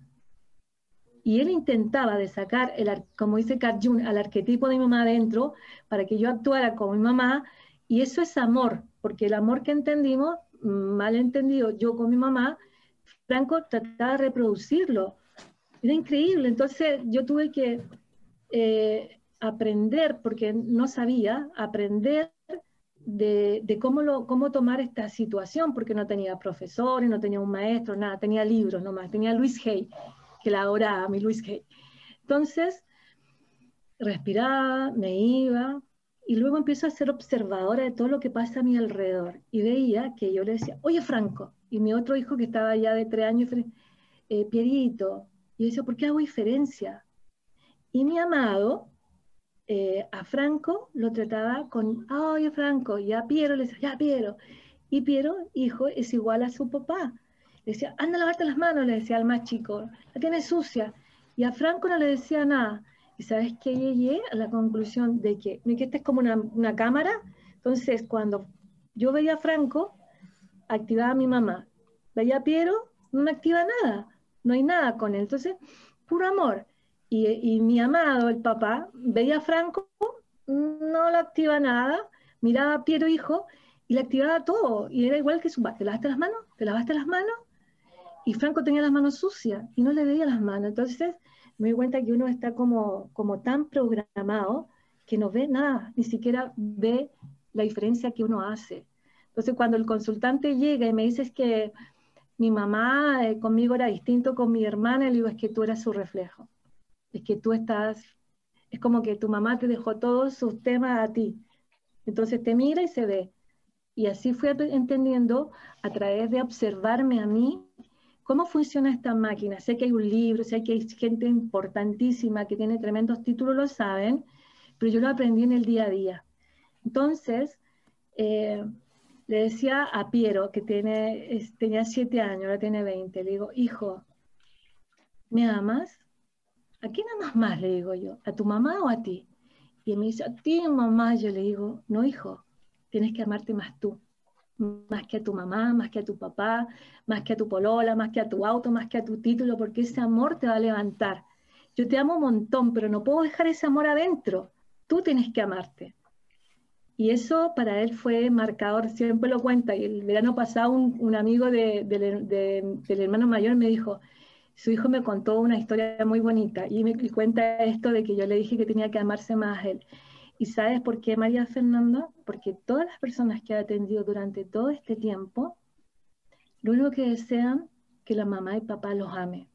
C: Y él intentaba de sacar, el, como dice Carl Jung, al arquetipo de mi mamá adentro para que yo actuara como mi mamá, y eso es amor, porque el amor que entendimos, mal entendido yo con mi mamá, Franco trataba de reproducirlo. Era increíble, entonces yo tuve que eh, aprender, porque no sabía, aprender de, cómo, tomar esta situación, porque no tenía profesores, no tenía un maestro, nada, tenía libros nomás, tenía Luis Hay, que la adoraba, mi Luis Hay. Entonces, respiraba, me iba, y luego empiezo a ser observadora de todo lo que pasa a mi alrededor. Y veía que yo le decía, oye Franco, y mi otro hijo que estaba ya de tres años, eh, Pierito, y yo decía, ¿por qué hago diferencia? Y mi amado, eh, a Franco lo trataba con, ay, Franco, y a Piero le decía, ya, Piero. Y Piero, hijo, es igual a su papá. Le decía, anda a lavarte las manos, le decía al más chico, la tiene sucia. Y a Franco no le decía nada. Y sabes que llegué a la conclusión de que, que esta es como una, una cámara. Entonces, cuando yo veía a Franco, activaba a mi mamá. Veía a Piero, no me activa nada. No hay nada con él. Entonces, puro amor. Y, mi amado, el papá, veía a Franco, no le activa nada, miraba a Piero hijo y le activaba todo. Y era igual que su padre. ¿Te lavaste las manos? ¿Te lavaste las manos? Y Franco tenía las manos sucias y no le veía las manos. Entonces me di cuenta que uno está como, como tan programado que no ve nada, ni siquiera ve la diferencia que uno hace. Entonces cuando el consultante llega y me dice que mi mamá eh, conmigo era distinto con mi hermana, le digo es que tú eras su reflejo es que tú estás, es como que tu mamá te dejó todos sus temas a ti. Entonces te mira y se ve. Y así fui entendiendo a través de observarme a mí cómo funciona esta máquina. Sé que hay un libro, sé que hay gente importantísima que tiene tremendos títulos, lo saben, pero yo lo aprendí en el día a día. Entonces, eh, le decía a Piero, que tiene, tenía siete años, ahora tiene 20, le digo, hijo, ¿me amas? ¿a quién amas más? Le digo yo, ¿a tu mamá o a ti? Y me dice, a ti, mamá. Yo le digo, no, hijo, tienes que amarte más tú. Más que a tu mamá, más que a tu papá, más que a tu polola, más que a tu auto, más que a tu título, porque ese amor te va a levantar. Yo te amo un montón, pero no puedo dejar ese amor adentro. Tú tienes que amarte. Y eso para él fue marcador, siempre lo cuenta. Y el verano pasado un, amigo del hermano mayor me dijo, su hijo me contó una historia muy bonita y me cuenta esto de que yo le dije que tenía que amarse más a él. ¿Y sabes por qué, María Fernanda? Porque todas las personas que ha atendido durante todo este tiempo, lo único que desean que la mamá y papá los ame.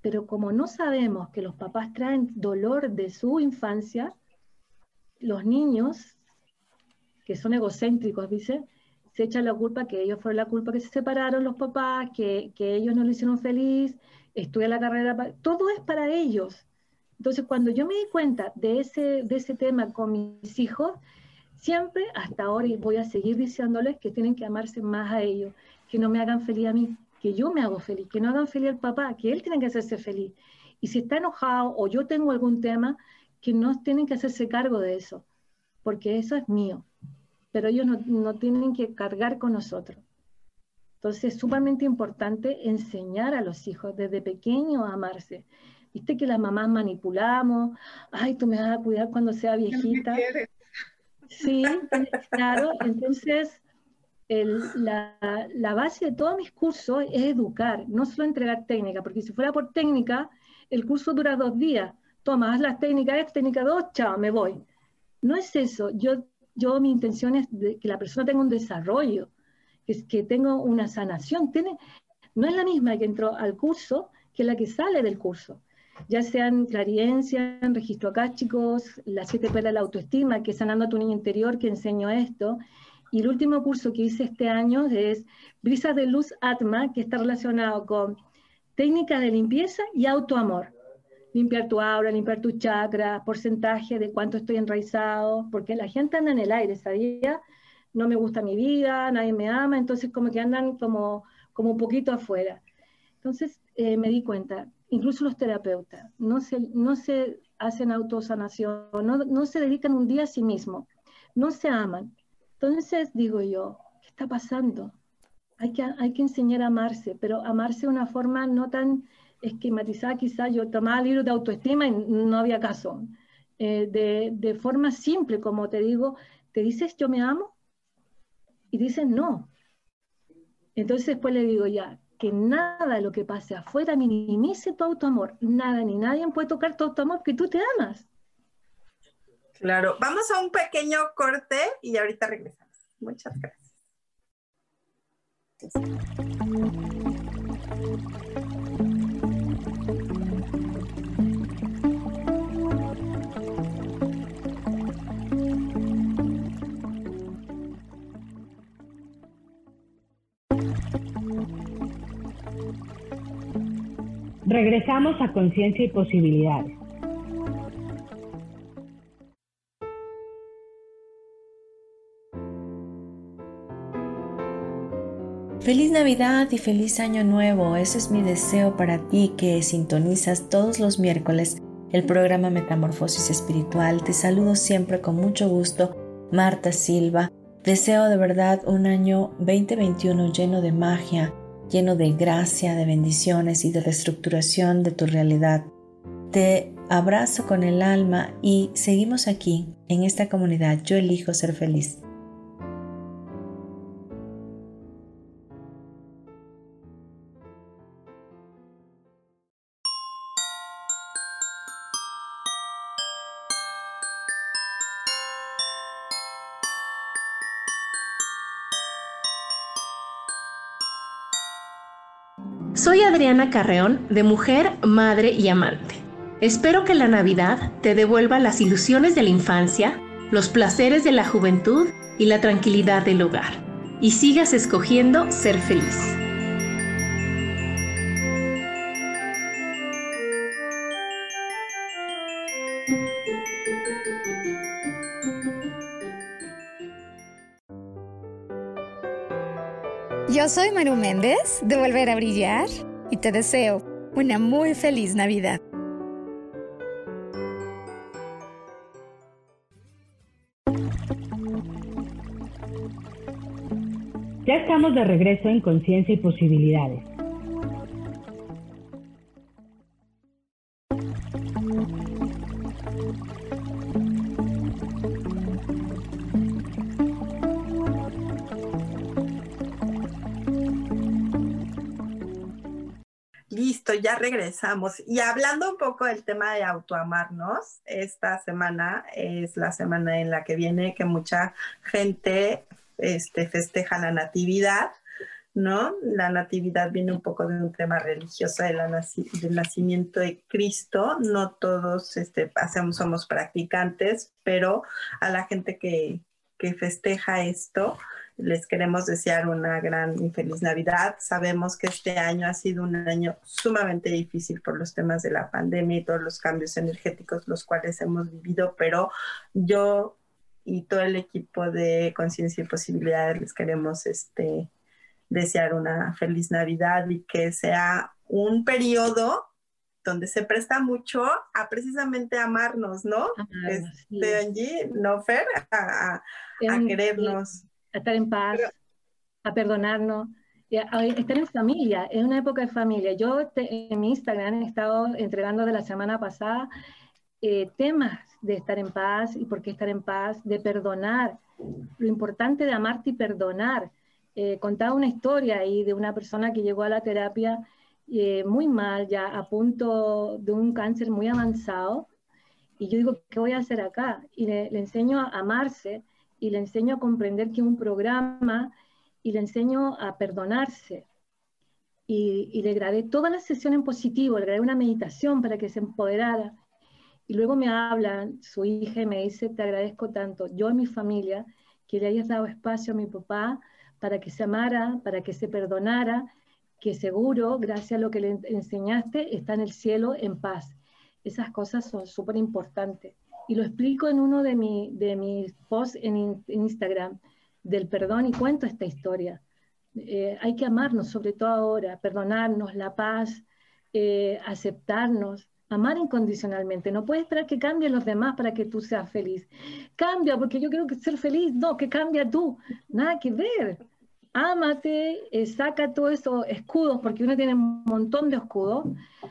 C: Pero como no sabemos que los papás traen dolor de su infancia, los niños que son egocéntricos, dice, se echan la culpa que ellos fueron la culpa que se separaron los papás, que, que ellos no lo hicieron feliz, estudia la carrera, todo es para ellos. Entonces, cuando yo me di cuenta de ese, de ese tema con mis hijos, siempre, hasta ahora, y voy a seguir diciéndoles que tienen que amarse más a ellos, que no me hagan feliz a mí, que yo me hago feliz, que no hagan feliz al papá, que él tiene que hacerse feliz. Y si está enojado o yo tengo algún tema, que no tienen que hacerse cargo de eso, porque eso es mío, pero ellos no, no tienen que cargar con nosotros. Entonces es sumamente importante enseñar a los hijos desde pequeños a amarse. Viste que las mamás manipulamos, ay, tú me vas a cuidar cuando sea viejita. Sí, claro, entonces la, la, base de todos mis cursos es educar, no solo entregar técnica, porque si fuera por técnica, el curso dura dos días. Toma, haz las técnicas, técnica dos, chao, me voy. No es eso, yo, yo mi intención es que la persona tenga un desarrollo, que, tenga una sanación. Tiene, no es la misma que entró al curso que la que sale del curso ya sean clariencia, registro acá, chicos, las siete perlas de la autoestima, que es sanando a tu niño interior, que enseño esto. Y el último curso que hice este año es Brisas de Luz Atma, que está relacionado con técnicas de limpieza y autoamor. Limpiar tu aura, limpiar tu chakra, porcentaje de cuánto estoy enraizado, porque la gente anda en el aire, ¿sabía? No me gusta mi vida, nadie me ama, entonces como que andan como, como un poquito afuera. Entonces eh, me di cuenta, incluso los terapeutas, no se, no se hacen autosanación, no, no se dedican un día a sí mismos, no se aman. Entonces digo yo, ¿qué está pasando? Hay que, hay que enseñar a amarse, pero amarse de una forma no tan esquematizada, quizás yo tomaba libros de autoestima y no había caso. Eh, de, de, forma simple, como te digo, te dices yo me amo y dices no. Entonces después le digo ya, que nada lo que pase afuera minimice tu autoamor. Nada ni nadie puede tocar tu autoamor porque tú te amas.
A: Claro, vamos a un pequeño corte y ahorita regresamos. Muchas gracias.
D: Regresamos a Conciencia y Posibilidades.
E: Feliz Navidad y feliz Año Nuevo. Ese es mi deseo para ti que sintonizas todos los miércoles el programa Metamorfosis Espiritual. Te saludo siempre con mucho gusto, Marta Silva. Deseo de verdad un año 2021 lleno de magia, lleno de gracia, de bendiciones y de reestructuración de tu realidad. Te abrazo con el alma y seguimos aquí, en esta comunidad. Yo elijo ser feliz.
F: Carreón, de Mujer, Madre y Amante. Espero que la Navidad te devuelva las ilusiones de la infancia, los placeres de la juventud y la tranquilidad del hogar, y sigas escogiendo ser feliz.
G: Yo soy Maru Méndez de Volver a Brillar y te deseo una muy feliz Navidad.
D: Ya estamos de regreso en Conciencia y Posibilidades.
A: Ya regresamos. Y hablando un poco del tema de autoamarnos, esta semana es la semana en la que viene que mucha gente este, festeja la natividad, ¿no? La natividad viene un poco de un tema religioso la del nacimiento de Cristo. No todos este, hacemos, somos practicantes, pero a la gente que, que festeja esto. Les queremos desear una gran y feliz Navidad. Sabemos que este año ha sido un año sumamente difícil por los temas de la pandemia y todos los cambios energéticos los cuales hemos vivido, pero yo y todo el equipo de Conciencia y Posibilidades les queremos este, desear una feliz Navidad y que sea un periodo donde se presta mucho a precisamente amarnos, ¿no? este, Angie, ¿no, Fer? A, querernos.
C: A estar en paz, a perdonarnos, a estar en familia, es una época de familia. Yo en mi Instagram he estado entregando de la semana pasada eh, temas de estar en paz y por qué estar en paz, de perdonar, lo importante de amarte y perdonar. Eh, contaba una historia ahí de una persona que llegó a la terapia eh, muy mal, ya a punto de un cáncer muy avanzado. Y yo digo, ¿qué voy a hacer acá? Y le, enseño a amarse y le enseño a comprender que un programa y le enseño a perdonarse. Y, y le grabé toda la sesión en positivo, le grabé una meditación para que se empoderara. Y luego me habla su hija me dice, te agradezco tanto, yo y mi familia, que le hayas dado espacio a mi papá para que se amara, para que se perdonara que seguro, gracias a lo que le enseñaste, está en el cielo en paz. Esas cosas son súper importantes. Y lo explico en uno de, de mis posts en, Instagram del perdón y cuento esta historia. Eh, hay que amarnos, sobre todo ahora, perdonarnos, la paz, eh, aceptarnos, amar incondicionalmente. No puedes esperar que cambien los demás para que tú seas feliz. Cambia, porque yo quiero que ser feliz. No, que cambia tú. Nada que ver ámate, eh, saca todos esos escudos, porque uno tiene un montón de escudos.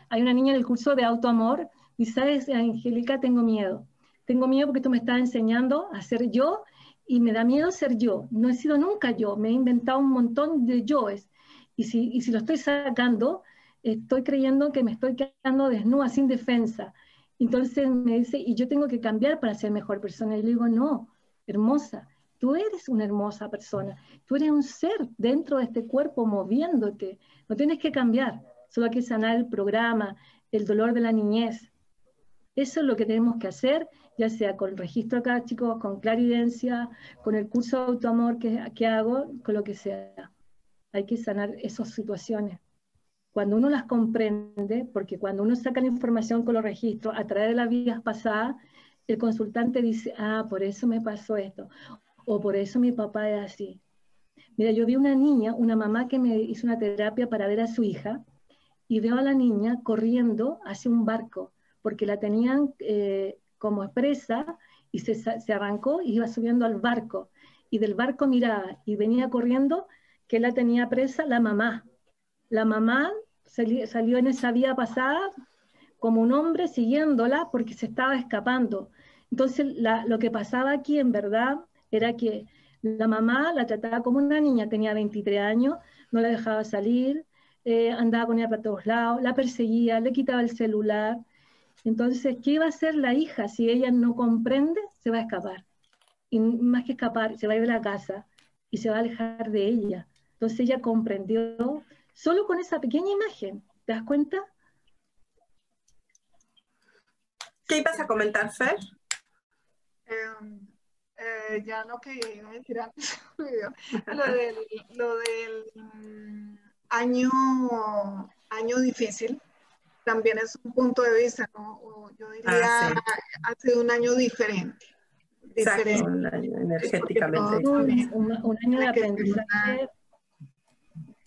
C: Hay una niña en el curso de autoamor y sabes, Angélica, tengo miedo. Tengo miedo porque tú me estás enseñando a ser yo y me da miedo ser yo. No he sido nunca yo, me he inventado un montón de yoes. Y si, y si lo estoy sacando, estoy creyendo que me estoy quedando desnuda, sin defensa. Entonces me dice, y yo tengo que cambiar para ser mejor persona. Y le digo, no, hermosa, Tú eres una hermosa persona, tú eres un ser dentro de este cuerpo moviéndote, no tienes que cambiar, solo hay que sanar el programa, el dolor de la niñez. Eso es lo que tenemos que hacer, ya sea con registro acá, chicos, con claridencia, con el curso de autoamor que, que hago, con lo que sea. Hay que sanar esas situaciones. Cuando uno las comprende, porque cuando uno saca la información con los registros a través de las vidas pasadas, el consultante dice, ah, por eso me pasó esto o por eso mi papá es así. Mira, yo vi una niña, una mamá que me hizo una terapia para ver a su hija y veo a la niña corriendo hacia un barco porque la tenían eh, como presa y se, se, arrancó y iba subiendo al barco y del barco miraba y venía corriendo que la tenía presa la mamá. La mamá salió en esa vía pasada como un hombre siguiéndola porque se estaba escapando. Entonces lo que pasaba aquí en verdad era que la mamá la trataba como una niña, tenía 23 años, no la dejaba salir, eh, andaba con ella para todos lados, la perseguía, le quitaba el celular. Entonces, ¿qué iba a hacer la hija si ella no comprende? Se va a escapar. Y más que escapar, se va a ir de la casa y se va a alejar de ella. Entonces ella comprendió solo con esa pequeña imagen. ¿Te das cuenta?
A: ¿Qué ibas a comentar, Fer?
B: Em, eh, ya lo que iba a decir antes, *laughs* lo del, lo del mm, año, año difícil, también es un punto de vista, ¿no? yo diría, ah, ha sido un año diferente.
A: diferente un año energéticamente.
C: Un, año de aprendizaje.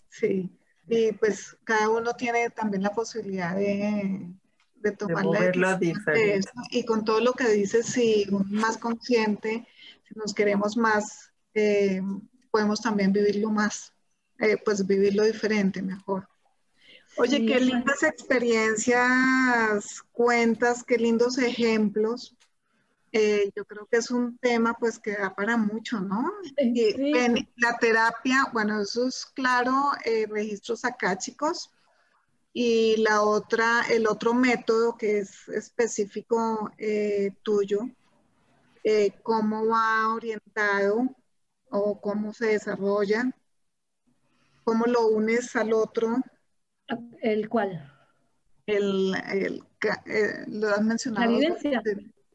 B: Sí, y pues cada uno tiene también la posibilidad de, de tomar
A: de la diferente.
B: Y con todo lo que dices, sí, más consciente si nos queremos más, eh, podemos también vivirlo más, eh, pues vivirlo diferente, mejor. Oye, qué lindas experiencias cuentas, qué lindos ejemplos. Eh, yo creo que es un tema pues que da para mucho, ¿no? Y la terapia, bueno, eso es claro, registros acáchicos. Y la otra, el otro método que es específico tuyo, eh, cómo va orientado o cómo se desarrolla, cómo lo unes al otro.
C: ¿El cual?
B: El, el, eh, lo has mencionado.
C: Claridencia.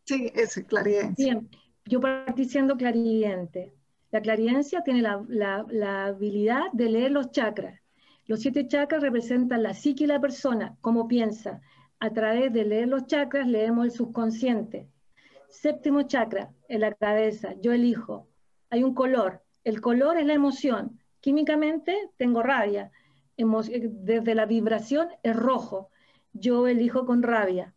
B: Sí, ese, claridencia.
C: Bien, yo partí siendo clarividente. La clarividencia tiene la, habilidad de leer los chakras. Los siete chakras representan la psique y la persona, cómo piensa. A través de leer los chakras leemos el subconsciente. Séptimo chakra, en la cabeza, yo elijo. Hay un color. El color es la emoción. Químicamente tengo rabia. Desde la vibración es rojo. Yo elijo con rabia.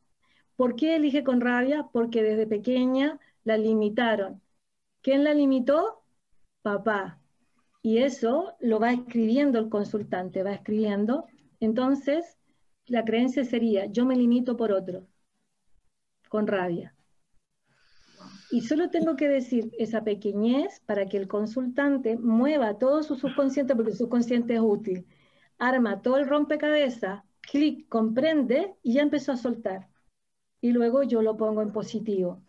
C: ¿Por qué elige con rabia? Porque desde pequeña la limitaron. ¿Quién la limitó? Papá. Y eso lo va escribiendo el consultante, va escribiendo. Entonces, la creencia sería, yo me limito por otro, con rabia. Y solo tengo que decir esa pequeñez para que el consultante mueva todo su subconsciente, porque el subconsciente es útil. Arma todo el rompecabezas, clic, comprende y ya empezó a soltar. Y luego yo lo pongo en positivo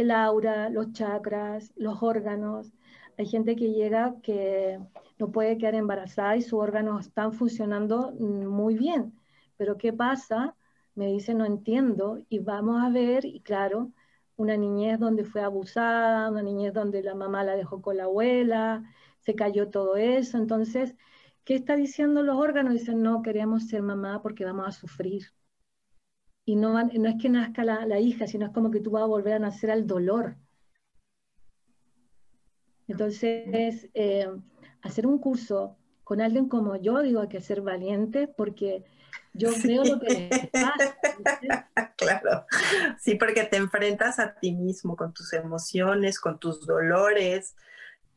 C: el aura, los chakras, los órganos. Hay gente que llega que no puede quedar embarazada y sus órganos están funcionando muy bien. Pero ¿qué pasa? Me dice, no entiendo. Y vamos a ver, y claro, una niñez donde fue abusada, una niñez donde la mamá la dejó con la abuela, se cayó todo eso. Entonces, ¿qué está diciendo los órganos? Dicen, no queremos ser mamá porque vamos a sufrir y no, no es que nazca la, hija, sino es como que tú vas a volver a nacer al dolor. Entonces, eh, hacer un curso con alguien como yo, digo, hay que ser valiente porque yo veo lo que pasa. *laughs*
A: claro, sí, porque te enfrentas a ti mismo con tus emociones, con tus dolores,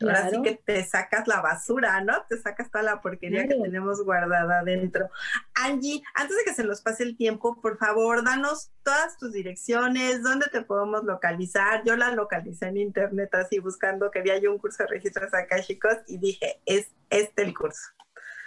A: Ahora sí que te sacas la basura, ¿no? Te sacas toda la porquería que tenemos guardada adentro. Angie, antes de que se nos pase el tiempo, por favor, danos todas tus direcciones, dónde te podemos localizar. Yo la localicé en internet así buscando, quería yo un curso de registros chicos, y dije, es este el curso.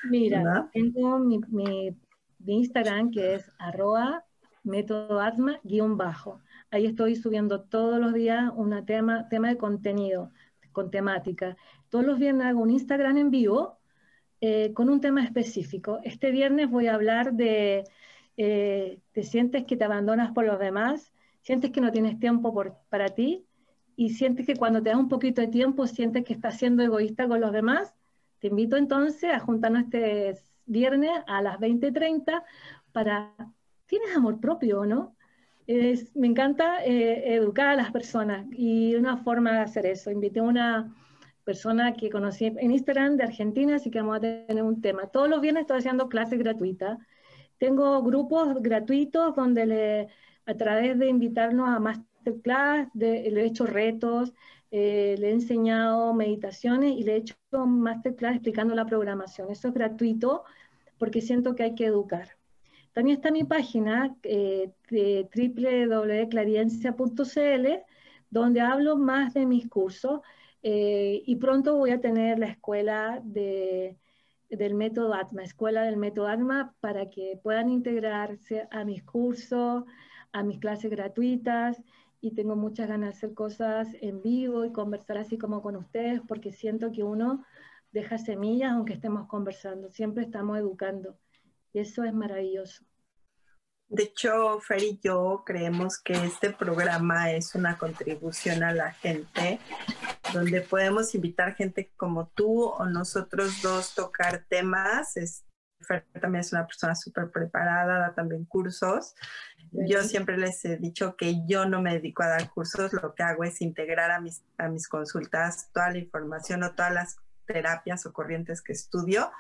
C: Mira, tengo mi, Instagram que es arroba método guion bajo. Ahí estoy subiendo todos los días un tema, tema de contenido con temática. Todos los viernes hago un Instagram en vivo eh, con un tema específico. Este viernes voy a hablar de, eh, te sientes que te abandonas por los demás, sientes que no tienes tiempo por, para ti y sientes que cuando te das un poquito de tiempo sientes que estás siendo egoísta con los demás. Te invito entonces a juntarnos este viernes a las 20.30 para, ¿tienes amor propio no? Me encanta eh, educar a las personas y una forma de hacer eso. Invité a una persona que conocí en Instagram de Argentina, así que vamos a tener un tema. Todos los viernes estoy haciendo clases gratuitas. Tengo grupos gratuitos donde le, a través de invitarnos a masterclass, de, le he hecho retos, eh, le he enseñado meditaciones y le he hecho masterclass explicando la programación. Eso es gratuito porque siento que hay que educar. También está mi página eh, www.clariencia.cl, donde hablo más de mis cursos eh, y pronto voy a tener la escuela de, del método ATMA, escuela del método ATMA, para que puedan integrarse a mis cursos, a mis clases gratuitas y tengo muchas ganas de hacer cosas en vivo y conversar así como con ustedes, porque siento que uno deja semillas aunque estemos conversando, siempre estamos educando. Y eso es maravilloso.
A: De hecho, Fer y yo creemos que este programa es una contribución a la gente, donde podemos invitar gente como tú o nosotros dos tocar temas. Fer también es una persona súper preparada, da también cursos. Yo siempre les he dicho que yo no me dedico a dar cursos, lo que hago es integrar a mis, a mis consultas toda la información o todas las terapias o corrientes que estudio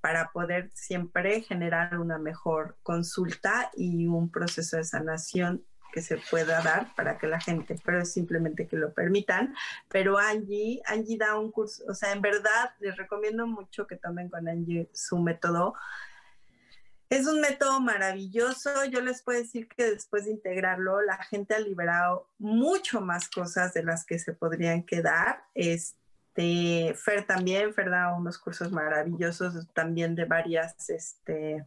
A: para poder siempre generar una mejor consulta y un proceso de sanación que se pueda dar para que la gente, pero es simplemente que lo permitan. Pero Angie, Angie da un curso, o sea, en verdad les recomiendo mucho que tomen con Angie su método. Es un método maravilloso. Yo les puedo decir que después de integrarlo, la gente ha liberado mucho más cosas de las que se podrían quedar. Este, este, Fer también, Fer da unos cursos maravillosos también de varias, este,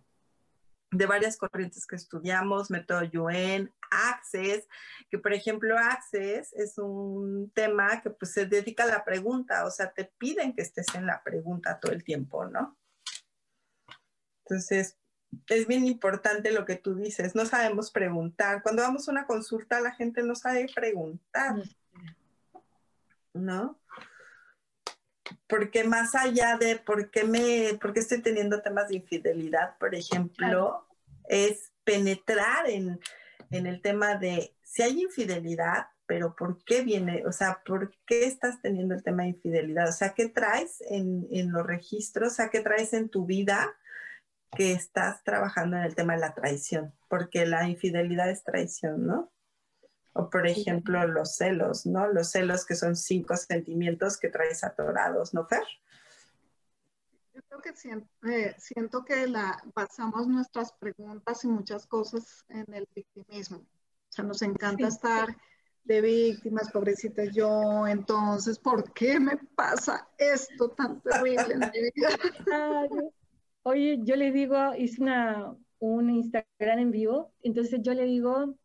A: de varias corrientes que estudiamos, método Yuen, Access, que por ejemplo Access es un tema que pues se dedica a la pregunta, o sea, te piden que estés en la pregunta todo el tiempo, ¿no? Entonces, es bien importante lo que tú dices, no sabemos preguntar. Cuando vamos a una consulta, la gente no sabe preguntar. ¿no? Porque más allá de por qué me, por qué estoy teniendo temas de infidelidad, por ejemplo, es penetrar en, en el tema de si hay infidelidad, pero ¿por qué viene? O sea, ¿por qué estás teniendo el tema de infidelidad? O sea, ¿qué traes en, en los registros? O sea, ¿qué traes en tu vida que estás trabajando en el tema de la traición? Porque la infidelidad es traición, ¿no? O por ejemplo, los celos, ¿no? Los celos que son cinco sentimientos que traes atorados, ¿no, Fer?
B: Yo creo que siento, eh, siento que la, basamos nuestras preguntas y muchas cosas en el victimismo. O sea, nos encanta estar de víctimas, pobrecita yo, entonces, ¿por qué me pasa esto tan terrible en mi *laughs* vida?
C: Oye, yo le digo, hice una, un Instagram en vivo, entonces yo le digo,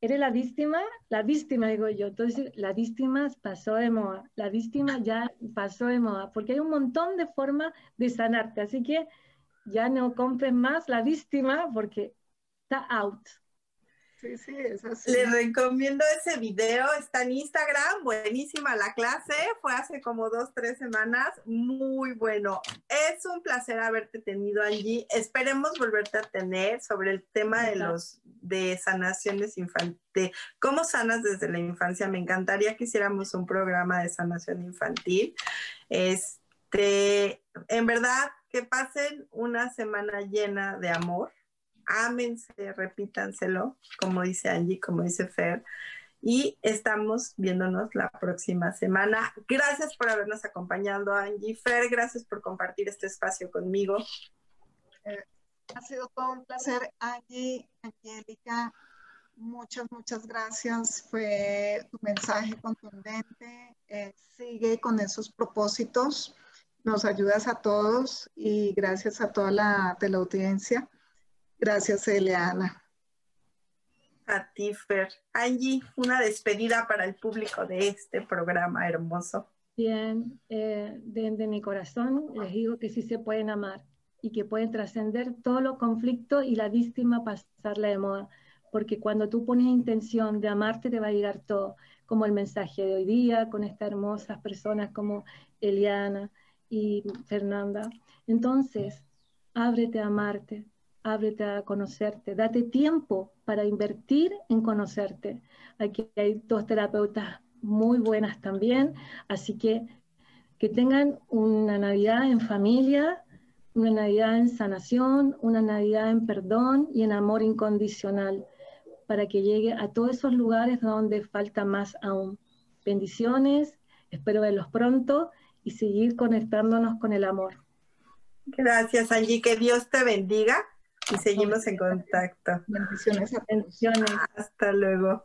C: ¿eres la víctima? La víctima, digo yo. Entonces, la víctima pasó de moda, la víctima ya pasó de moda, porque hay un montón de formas de sanarte, así que ya no compres más la víctima porque está out.
B: Sí, sí, es
A: así. Les recomiendo ese video, está en Instagram, buenísima la clase, fue hace como dos, tres semanas, muy bueno. Es un placer haberte tenido allí, esperemos volverte a tener sobre el tema de los, de sanaciones infantiles, cómo sanas desde la infancia, me encantaría que hiciéramos un programa de sanación infantil. Este, en verdad, que pasen una semana llena de amor ámense, repítanselo, como dice Angie, como dice Fer. Y estamos viéndonos la próxima semana. Gracias por habernos acompañado, Angie. Fer, gracias por compartir este espacio conmigo.
B: Ha sido todo un placer, Angie, Angélica. Muchas, muchas gracias. Fue tu mensaje contundente. Eh, sigue con esos propósitos. Nos ayudas a todos y gracias a toda la teleaudiencia. Gracias, Eliana.
A: A ti, Fer. Angie, una despedida para el público de este programa hermoso.
C: Bien, eh, desde mi corazón les digo que sí se pueden amar y que pueden trascender todos los conflictos y la víctima pasarla de moda, porque cuando tú pones intención de amarte te va a llegar todo, como el mensaje de hoy día con estas hermosas personas como Eliana y Fernanda. Entonces, ábrete a amarte, ábrete a conocerte, date tiempo para invertir en conocerte. Aquí hay dos terapeutas muy buenas también, así que que tengan una Navidad en familia, una Navidad en sanación, una Navidad en perdón y en amor incondicional, para que llegue a todos esos lugares donde falta más aún. Bendiciones, espero verlos pronto y seguir conectándonos con el amor.
A: Gracias, Angie, que Dios te bendiga y seguimos en contacto.
B: Bendiciones,
C: bendiciones.
A: Hasta luego.